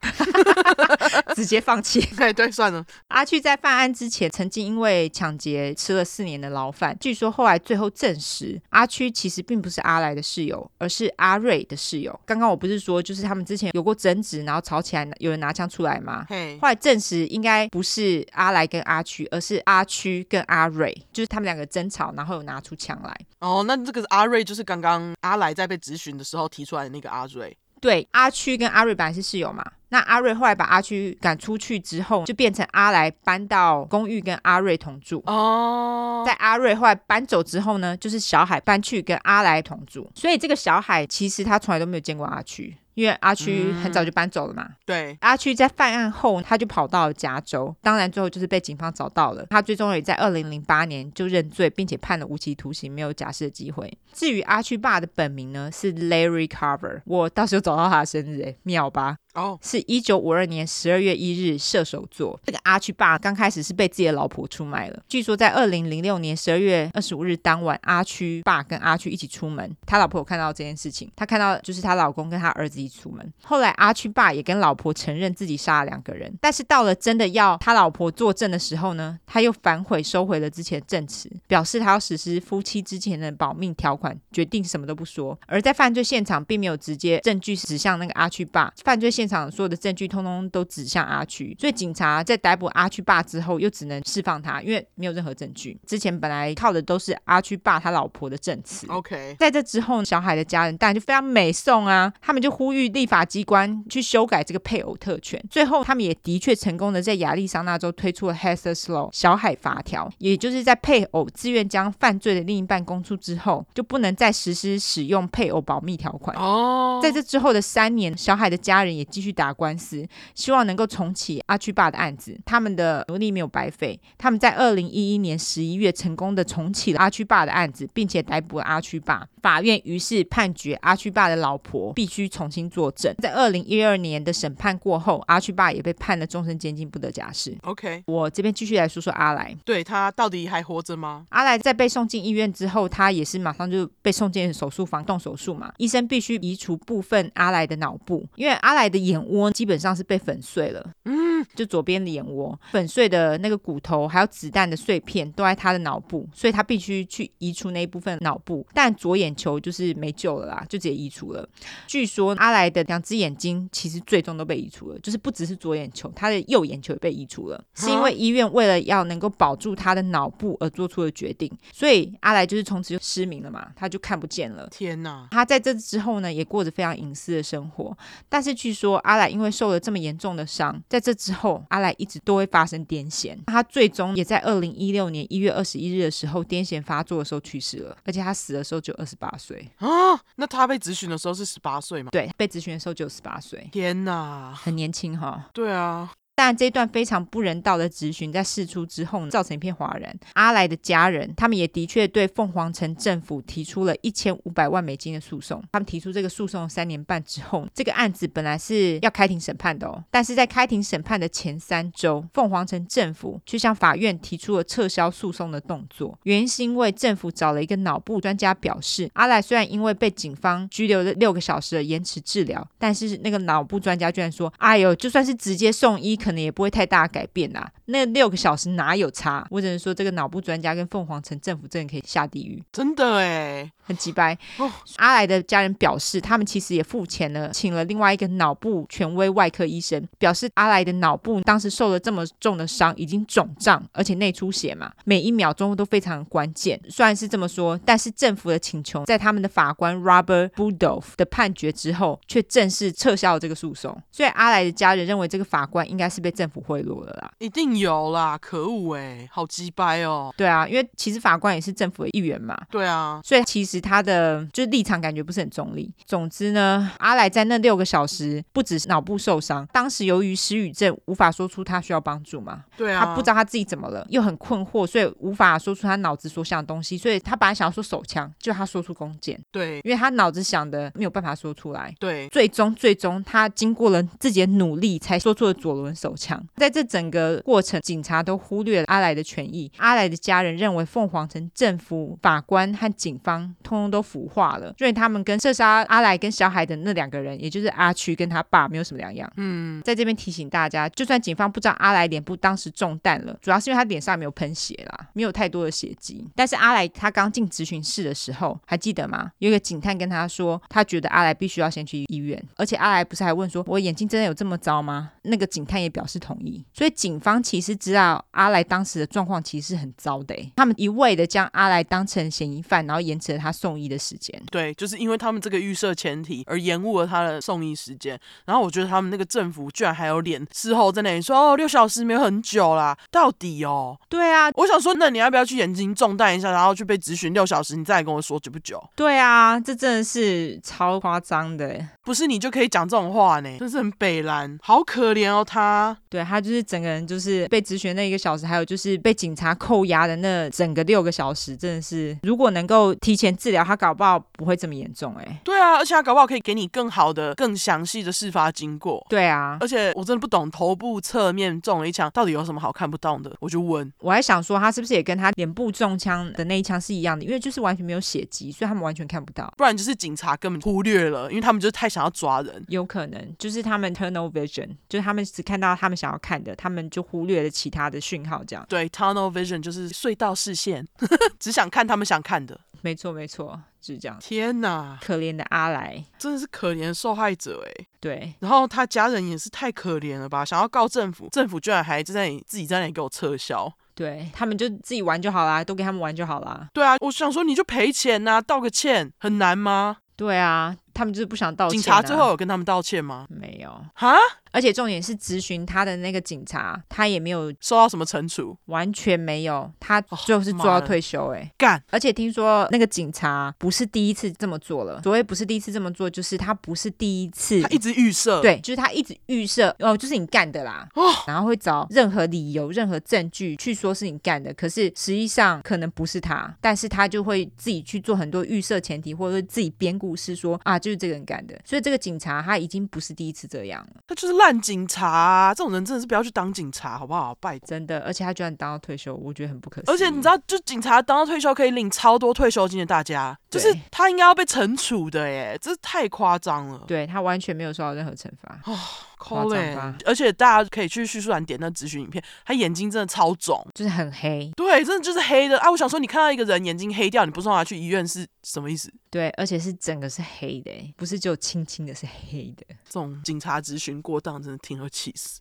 直接放弃。对对，算了。阿区在犯案之前，曾经因为抢劫吃了四年的牢饭。据说后来最后证实，阿区其实并不是阿来的室友，而是阿瑞的室友。刚刚我不是说，就是他们之前有过争执，然后吵起来，有人拿枪出来吗？嘿。后来证实，应该不是阿来跟阿区，而是阿区跟阿瑞，就是他们两个争吵，然后有拿出枪来。哦，那这个阿瑞就是刚刚。阿来在被质询的时候提出来的那个阿瑞，对，阿区跟阿瑞本来是室友嘛。那阿瑞后来把阿区赶出去之后，就变成阿来搬到公寓跟阿瑞同住。哦，在阿瑞后来搬走之后呢，就是小海搬去跟阿来同住。所以这个小海其实他从来都没有见过阿区。因为阿区很早就搬走了嘛。嗯、对，阿区在犯案后，他就跑到了加州，当然最后就是被警方找到了。他最终也在二零零八年就认罪，并且判了无期徒刑，没有假释的机会。至于阿区爸的本名呢，是 Larry Carver，我到时候找到他的生日，哎，妙吧？哦是一九五二年十二月一日，射手座。这个阿区爸刚开始是被自己的老婆出卖了。据说在二零零六年十二月二十五日当晚，阿区爸跟阿区一起出门，他老婆有看到这件事情，他看到就是他老公跟他儿子一起出门。后来阿区爸也跟老婆承认自己杀了两个人，但是到了真的要他老婆作证的时候呢，他又反悔收回了之前证词，表示他要实施夫妻之前的保命条款，决定什么都不说。而在犯罪现场并没有直接证据指向那个阿区爸，犯罪现现场所有的证据通通都指向阿区，所以警察在逮捕阿区爸之后，又只能释放他，因为没有任何证据。之前本来靠的都是阿区爸他老婆的证词。OK，在这之后，小海的家人当然就非常美颂啊，他们就呼吁立法机关去修改这个配偶特权。最后，他们也的确成功的在亚利桑那州推出了 Heather's Law 小海法条，也就是在配偶自愿将犯罪的另一半供出之后，就不能再实施使用配偶保密条款。哦，在这之后的三年，小海的家人也。继续打官司，希望能够重启阿区爸的案子。他们的努力没有白费，他们在二零一一年十一月成功的重启了阿区爸的案子，并且逮捕了阿区爸。法院于是判决阿区爸的老婆必须重新作证。在二零一二年的审判过后，阿区爸也被判了终身监禁，不得假释。OK，我这边继续来说说阿来。对，他到底还活着吗？阿来在被送进医院之后，他也是马上就被送进手术房动手术嘛。医生必须移除部分阿来的脑部，因为阿来的眼窝基本上是被粉碎了，嗯，就左边的眼窝粉碎的那个骨头，还有子弹的碎片都在他的脑部，所以他必须去移除那一部分脑部。但左眼球就是没救了啦，就直接移除了。据说阿来的两只眼睛其实最终都被移除了，就是不只是左眼球，他的右眼球也被移除了，是因为医院为了要能够保住他的脑部而做出的决定。所以阿来就是从此就失明了嘛，他就看不见了。天哪！他在这之后呢，也过着非常隐私的生活，但是据说阿来。因为受了这么严重的伤，在这之后，阿来一直都会发生癫痫。他最终也在二零一六年一月二十一日的时候，癫痫发作的时候去世了。而且他死的时候就二十八岁啊！那他被咨询的时候是十八岁吗？对，被咨询的时候就十八岁。天哪，很年轻哈。对啊。但这段非常不人道的质询在释出之后，造成一片哗然。阿来的家人，他们也的确对凤凰城政府提出了一千五百万美金的诉讼。他们提出这个诉讼三年半之后，这个案子本来是要开庭审判的哦。但是在开庭审判的前三周，凤凰城政府却向法院提出了撤销诉讼的动作。原因是因为政府找了一个脑部专家表示，阿来虽然因为被警方拘留了六个小时的延迟治疗，但是那个脑部专家居然说：“哎呦，就算是直接送医。”可能也不会太大改变呐，那六个小时哪有差？我只能说，这个脑部专家跟凤凰城政府真的可以下地狱，真的哎，很鸡掰。哦，阿来的家人表示，他们其实也付钱了，请了另外一个脑部权威外科医生，表示阿来的脑部当时受了这么重的伤，已经肿胀，而且内出血嘛，每一秒钟都非常关键。虽然是这么说，但是政府的请求在他们的法官 Robert Budoff 的判决之后，却正式撤销了这个诉讼。所以阿来的家人认为，这个法官应该是被政府贿赂了啦，一定有啦，可恶哎，好鸡掰哦。对啊，因为其实法官也是政府的一员嘛。对啊，所以其实他的就是立场感觉不是很中立。总之呢，阿来在那六个小时不止是脑部受伤，当时由于失语症无法说出他需要帮助嘛。对啊，他不知道他自己怎么了，又很困惑，所以无法说出他脑子所想的东西。所以他本来想要说手枪，就他说出弓箭。对，因为他脑子想的没有办法说出来。对，最终最终他经过了自己的努力，才说出了左轮手枪。在这整个过程，警察都忽略了阿来的权益。阿来的家人认为凤凰城政府、法官和警方通通都腐化了，因为他们跟射杀阿来跟小海的那两个人，也就是阿区跟他爸，没有什么两样。嗯，在这边提醒大家，就算警方不知道阿来脸部当时中弹了，主要是因为他脸上没有喷血啦，没有太多的血迹。但是阿来他刚进咨询室的时候，还记得吗？有一个警探跟他说，他觉得阿来必须要先去医院，而且阿来不是还问说，我眼睛真的有这么糟吗？那个警探也表示同意。所以警方其实知道阿来当时的状况其实是很糟的，他们一味的将阿来当成嫌疑犯，然后延迟了他送医的时间。对，就是因为他们这个预设前提而延误了他的送医时间。然后我觉得他们那个政府居然还有脸事后在那里说哦，六小时没有很久啦，到底哦？对啊，我想说，那你要不要去眼睛中弹一下，然后去被质询六小时，你再来跟我说久不久？对啊，这真的是超夸张的，不是你就可以讲这种话呢？真是很北蓝，好可怜哦他。对，他就是整个人就是被质询那一个小时，还有就是被警察扣押的那整个六个小时，真的是如果能够提前治疗，他搞不好不会这么严重哎。对啊，而且他搞不好可以给你更好的、更详细的事发经过。对啊，而且我真的不懂头部侧面中了一枪到底有什么好看不到的，我就问。我还想说他是不是也跟他脸部中枪的那一枪是一样的，因为就是完全没有血迹，所以他们完全看不到。不然就是警察根本忽略了，因为他们就是太想要抓人。有可能就是他们 tunnel vision，就是他们只看到他们想要看的，他们就忽略了其他的讯号，这样。对，tunnel vision 就是隧道视线，只想看他们想看的。没错，没错，就是这样。天哪，可怜的阿来，真的是可怜的受害者哎。对，然后他家人也是太可怜了吧？想要告政府，政府居然还在那里自己在那里给我撤销。对，他们就自己玩就好啦，都给他们玩就好啦。对啊，我想说你就赔钱呐，道个歉很难吗？对啊，他们就是不想道歉啊。警察最后有跟他们道歉吗？没有。哈？而且重点是咨询他的那个警察，他也没有受到什么惩处，完全没有。他最后是做到退休，欸，哎，干！而且听说那个警察不是第一次这么做了。所谓不是第一次这么做，就是他不是第一次，他一直预设，对，就是他一直预设哦，就是你干的啦。哦，然后会找任何理由、任何证据去说是你干的，可是实际上可能不是他，但是他就会自己去做很多预设前提，或者自己编故事说啊，就是这个人干的。所以这个警察他已经不是第一次这样了，他就是烂警察啊！这种人真的是不要去当警察，好不好？拜，真的，而且他居然当到退休，我觉得很不可思议。而且你知道，就警察当到退休可以领超多退休金的，大家就是他应该要被惩处的耶，这太夸张了。对，他完全没有受到任何惩罚。哦夸张吧！而且大家可以去叙述栏点那咨询影片，他眼睛真的超肿，就是很黑。对，真的就是黑的啊！我想说，你看到一个人眼睛黑掉，你不送他去医院是什么意思？对，而且是整个是黑的，不是只有轻轻的，是黑的。这种警察咨询过当，真的挺会气死。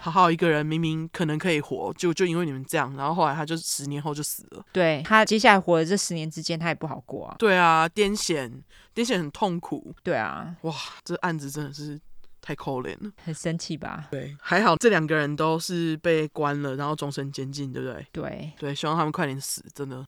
好好一个人，明明可能可以活，就就因为你们这样，然后后来他就十年后就死了。对，他接下来活的这十年之间，他也不好过啊。对啊，癫痫，癫痫很痛苦。对啊，哇，这案子真的是。太可怜了，很生气吧？对，还好这两个人都是被关了，然后终身监禁，对不对？对对，希望他们快点死，真的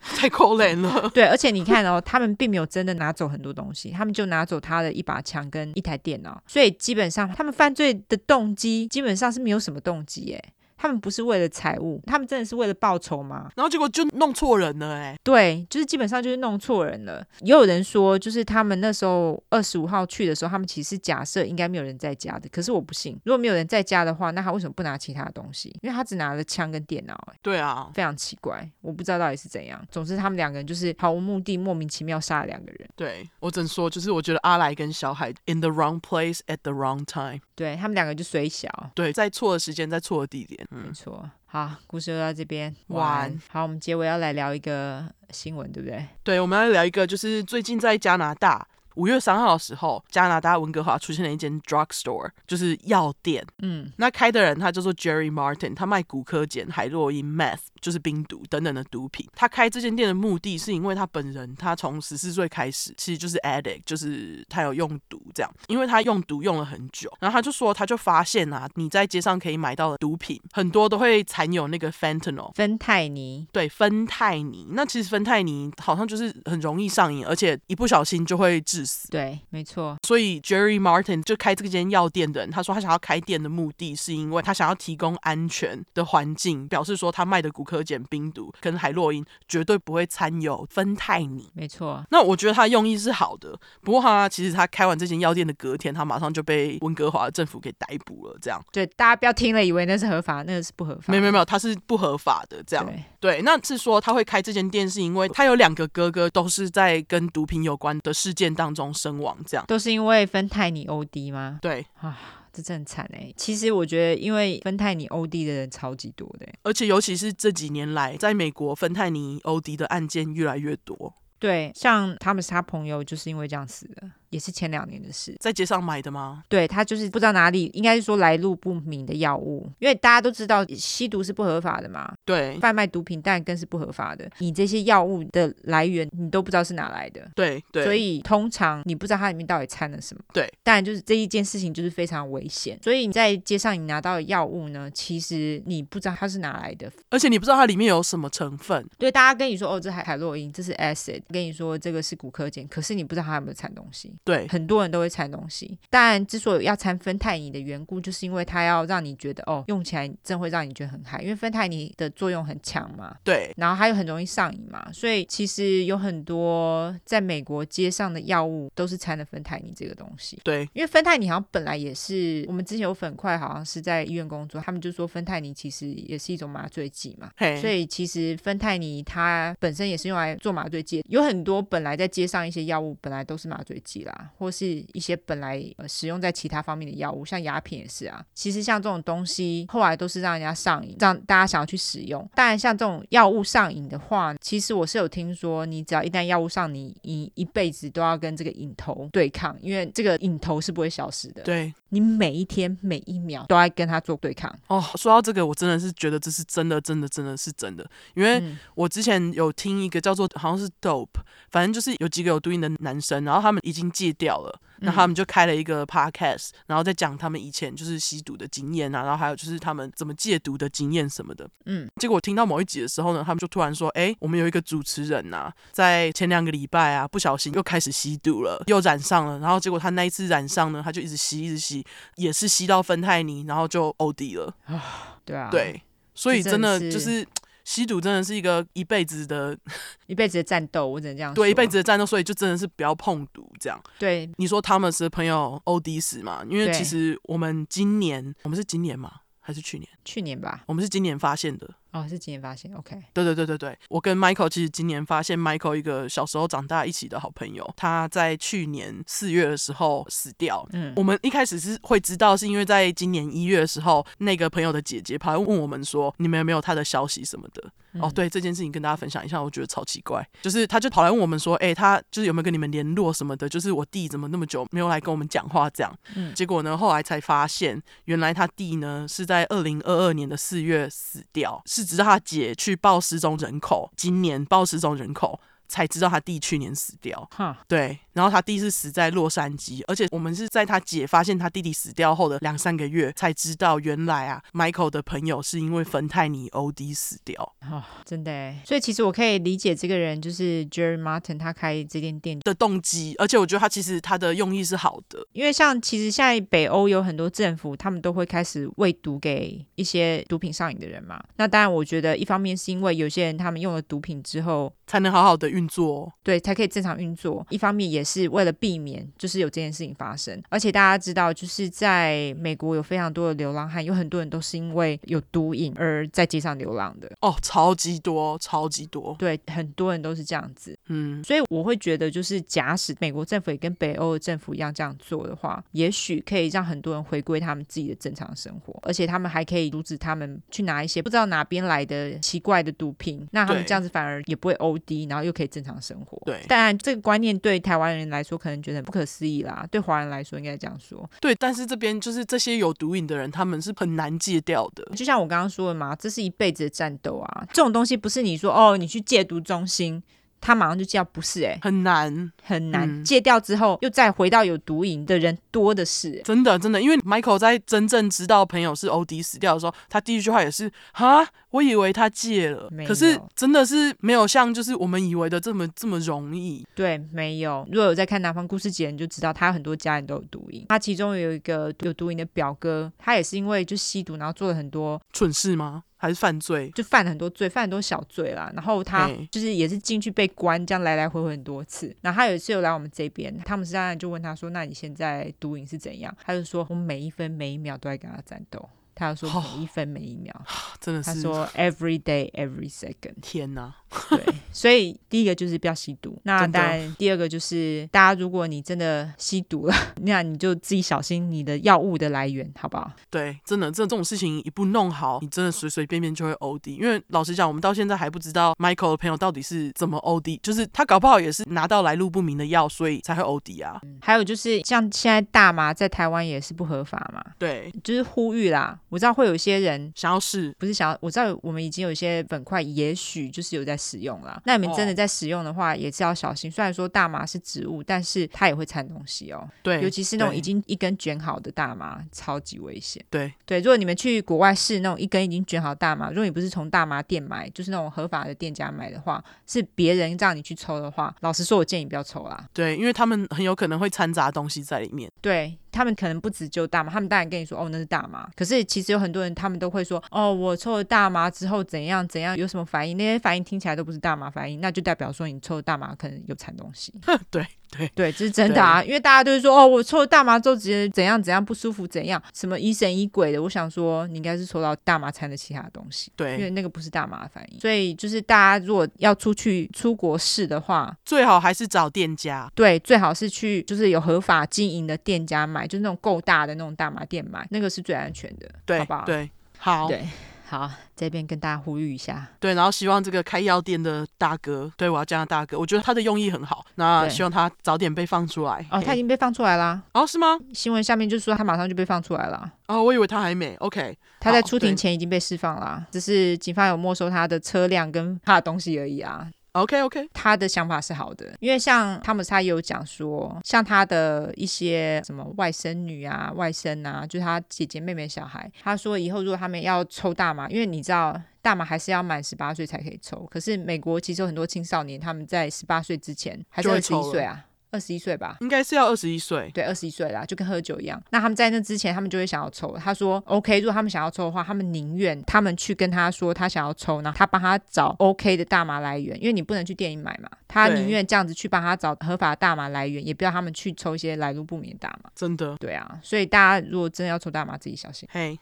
太可怜了。对，而且你看哦，他们并没有真的拿走很多东西，他们就拿走他的一把枪跟一台电脑，所以基本上他们犯罪的动机基本上是没有什么动机耶。他们不是为了财物，他们真的是为了报仇吗？然后结果就弄错人了，哎，对，就是基本上就是弄错人了。也有人说，就是他们那时候二十五号去的时候，他们其实假设应该没有人在家的。可是我不信，如果没有人在家的话，那他为什么不拿其他东西？因为他只拿了枪跟电脑，哎，对啊，非常奇怪，我不知道到底是怎样。总之，他们两个人就是毫无目的、莫名其妙杀了两个人。对，我只能说，就是我觉得阿来跟小海 in the wrong place at the wrong time。对，他们两个就随小，对，在错的时间，在错的地点，嗯、没错。好，故事就到这边晚。好，我们结尾要来聊一个新闻，对不对？对，我们要聊一个，就是最近在加拿大。五月三号的时候，加拿大温哥华出现了一间 drugstore，就是药店。嗯，那开的人他叫做 Jerry Martin，他卖骨科碱、海洛因、meth，就是冰毒等等的毒品。他开这间店的目的是因为他本人，他从十四岁开始，其实就是 addict，就是他有用毒这样。因为他用毒用了很久，然后他就说，他就发现啊，你在街上可以买到的毒品很多都会含有那个 fentanyl，芬太尼。对，芬太尼。那其实芬太尼好像就是很容易上瘾，而且一不小心就会致死。对，没错。所以 Jerry Martin 就开这间药店的人，他说他想要开店的目的是因为他想要提供安全的环境，表示说他卖的骨科碱、冰毒跟海洛因绝对不会掺有芬太尼。没错。那我觉得他的用意是好的，不过他其实他开完这间药店的隔天，他马上就被温哥华的政府给逮捕了。这样。对，大家不要听了以为那是合法，那个是不合法。没有没有没有，他是不合法的。这样。对，对，那是说他会开这间店，是因为他有两个哥哥都是在跟毒品有关的事件当中身亡，这样都是因为芬太尼 OD 吗？对啊，这真惨哎。其实我觉得，因为芬太尼 OD 的人超级多的，而且尤其是这几年来，在美国芬太尼 OD 的案件越来越多。对，像他们是他朋友，就是因为这样死的。也是前两年的事，在街上买的吗？对，他就是不知道哪里，应该是说来路不明的药物，因为大家都知道吸毒是不合法的嘛。对，贩卖毒品当然更是不合法的。你这些药物的来源，你都不知道是哪来的。对对，所以通常你不知道它里面到底掺了什么。对，当然就是这一件事情就是非常危险。所以你在街上你拿到的药物呢，其实你不知道它是哪来的，而且你不知道它里面有什么成分。对，大家跟你说哦，这海海洛因，这是 acid，跟你说这个是骨科碱，可是你不知道它有没有掺东西。对，很多人都会掺东西。但之所以要掺芬太尼的缘故，就是因为它要让你觉得哦，用起来真会让你觉得很嗨，因为芬太尼的作用很强嘛。对，然后它又很容易上瘾嘛，所以其实有很多在美国街上的药物都是掺了芬太尼这个东西。对，因为芬太尼好像本来也是我们之前有粉块，好像是在医院工作，他们就说芬太尼其实也是一种麻醉剂嘛。嘿，所以其实芬太尼它本身也是用来做麻醉剂，有很多本来在街上一些药物本来都是麻醉剂啦，或是一些本来呃使用在其他方面的药物，像鸦片也是啊。其实像这种东西后来都是让人家上瘾，让大家想要去使用。当然像这种药物上瘾的话，其实我是有听说，你只要一旦药物上瘾，你一一辈子都要跟这个瘾头对抗，因为这个瘾头是不会消失的。对。你每一天每一秒都在跟他做对抗哦。说到这个，我真的是觉得这是真的，真的，真的是真的。因为我之前有听一个叫做好像是 Dope，反正就是有几个有毒瘾的男生，然后他们已经戒掉了，那他们就开了一个 Podcast，然后在讲他们以前就是吸毒的经验啊，然后还有就是他们怎么戒毒的经验什么的。嗯，结果我听到某一集的时候呢，他们就突然说：“哎，我们有一个主持人呐，在前两个礼拜啊，不小心又开始吸毒了，又染上了。然后结果他那一次染上呢，他就一直吸，一直吸。”也是吸到芬太尼，然后就 OD 了啊！对啊，对，所以真的就是吸毒真的是一个一辈子的一辈子的战斗，我只能这样说。对，一辈子的战斗，所以就真的是不要碰毒这样。对，你说 Thomas 的朋友 OD 死嘛？因为其实我们今年，我们是今年嘛？还是去年？去年吧，我们是今年发现的。哦，是今年发现，OK。对对对对对，我跟 Michael 其实今年发现 Michael 一个小时候长大一起的好朋友，他在去年四月的时候死掉。嗯，我们一开始是会知道，是因为在今年一月的时候，那个朋友的姐姐跑来问我们说，你们有没有他的消息什么的。嗯、哦，对，这件事情跟大家分享一下，我觉得超奇怪，就是他就跑来问我们说，哎，他就是有没有跟你们联络什么的，就是我弟怎么那么久没有来跟我们讲话这样。嗯，结果呢，后来才发现，原来他弟呢是在二零二二年的四月死掉，是只是他姐去报失踪人口，今年报失踪人口才知道他弟去年死掉。哈，对。然后他弟是死在洛杉矶，而且我们是在他姐发现他弟弟死掉后的两三个月才知道，原来啊，Michael 的朋友是因为芬太尼 OD 死掉。哦，真的。所以其实我可以理解这个人就是 Jerry Martin 他开这间店的动机，而且我觉得他其实他的用意是好的，因为像其实现在北欧有很多政府，他们都会开始喂毒给一些毒品上瘾的人嘛。那当然，我觉得一方面是因为有些人他们用了毒品之后才能好好的运作，对，才可以正常运作。一方面也是为了避免，就是有这件事情发生。而且大家知道，就是在美国有非常多的流浪汉，有很多人都是因为有毒瘾而在街上流浪的。哦，超级多，超级多。对，很多人都是这样子。嗯，所以我会觉得，就是假使美国政府也跟北欧的政府一样这样做的话，也许可以让很多人回归他们自己的正常生活，而且他们还可以阻止他们去拿一些不知道哪边来的奇怪的毒品。那他们这样子反而也不会 OD，然后又可以正常生活。对，当然这个观念对台湾人来说。可能觉得不可思议啦，对华人来说应该这样说。对，但是这边就是这些有毒瘾的人，他们是很难戒掉的。就像我刚刚说的嘛，这是一辈子的战斗啊！这种东西不是你说哦，你去戒毒中心。他马上就叫不是哎、欸，很难很难、嗯、戒掉之后，又再回到有毒瘾的人多的是、欸，真的真的。因为 Michael 在真正知道朋友是 OD 死掉的时候，他第一句话也是哈，我以为他戒了，可是真的是没有像就是我们以为的这么这么容易。对，没有。如果有在看《南方故事集》，你就知道他很多家人都有毒瘾。他其中有一个有毒瘾的表哥，他也是因为就吸毒，然后做了很多蠢事吗？还是犯罪，就犯了很多罪，犯很多小罪啦。然后他就是也是进去被关，这样来来回回很多次。然后他有一次又来我们这边，他们家人就问他说：“那你现在毒瘾是怎样？”他就说：“我每一分每一秒都在跟他战斗。”他说每一分每一秒，哦、真的是。他说 every day every second。天哪！对，所以第一个就是不要吸毒。那当然，第二个就是大家，如果你真的吸毒了，那你就自己小心你的药物的来源，好不好？对，真的，这这种事情一不弄好，你真的随随便便就会 OD。因为老实讲，我们到现在还不知道 Michael 的朋友到底是怎么 OD，就是他搞不好也是拿到来路不明的药，所以才会 OD 啊。嗯、还有就是像现在大麻在台湾也是不合法嘛？对，就是呼吁啦。我知道会有一些人想要试，不是想要，我知道我们已经有一些粉块，也许就是有在使用了。那你们真的在使用的话，也是要小心。虽然说大麻是植物，但是它也会掺东西哦。对，尤其是那种已经一根卷好的大麻，超级危险。对对，如果你们去国外试那种一根已经卷好的大麻，如果你不是从大麻店买，就是那种合法的店家买的话，是别人让你去抽的话，老实说，我建议不要抽啦。对，因为他们很有可能会掺杂东西在里面。对。他们可能不止就大麻，他们当然跟你说哦，那是大麻。可是其实有很多人，他们都会说哦，我抽了大麻之后怎样怎样，有什么反应？那些反应听起来都不是大麻反应，那就代表说你抽了大麻可能有产东西。对对对，这是真的啊！因为大家都是说哦，我抽了大麻之后直接怎样怎样不舒服怎样，什么疑神疑鬼的。我想说，你应该是抽到大麻掺的其他东西。对，因为那个不是大麻反应。所以就是大家如果要出去出国试的话，最好还是找店家。对，最好是去就是有合法经营的店家买，就是那种够大的那种大麻店买，那个是最安全的，对，好不好？对，好，对，好，这边跟大家呼吁一下，对，然后希望这个开药店的大哥，对，我要叫他大哥，我觉得他的用意很好，那希望他早点被放出来。哦，他已经被放出来啦。哦，是吗？新闻下面就说他马上就被放出来了。哦，我以为他还没。OK，他在出庭前已经被释放了，只是警方有没收他的车辆跟他的东西而已啊。OK OK，他的想法是好的，因为像汤姆斯他也有讲说，像他的一些什么外甥女啊、外甥啊，就是他姐姐、妹妹、小孩，他说以后如果他们要抽大麻，因为你知道大麻还是要满十八岁才可以抽，可是美国其实有很多青少年他们在十八岁之前还是二十一岁啊。二十一岁吧，应该是要二十一岁。对，二十一岁啦，就跟喝酒一样。那他们在那之前，他们就会想要抽。他说，OK，如果他们想要抽的话，他们宁愿他们去跟他说他想要抽，然后他帮他找 OK 的大麻来源，因为你不能去店里买嘛。他宁愿这样子去帮他找合法的大麻来源，也不要他们去抽一些来路不明的大麻。真的。对啊，所以大家如果真的要抽大麻，自己小心。嘿。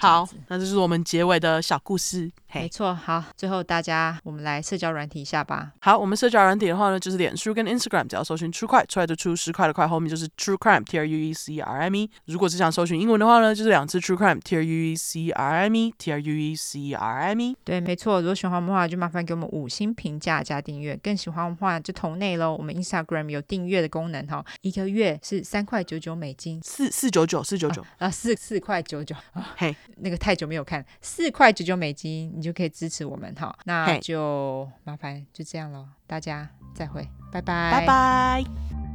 好，那这是我们结尾的小故事。没错，好，最后大家我们来社交软体一下吧。好，我们社交软体的话呢，就是脸书跟 Instagram，只要搜寻 True 块出来就出十块的块，后面就是 True Crime，T R U E C R M E。如果只想搜寻英文的话呢，就是两次 True Crime，T R U E C R M E，T R U E C R M E。对，没错。如果喜欢我们的话，就麻烦给我们五星评价加订阅。更喜欢我们的话，就同内喽。我们 Instagram 有订阅的功能哈，一个月是三块九九美金，四四九九，四九九啊，四四块九九啊。嘿，那个太久没有看，四块九九美金，你就可以支持我们哈。那就麻烦就这样喽，大家再会，拜拜，拜拜。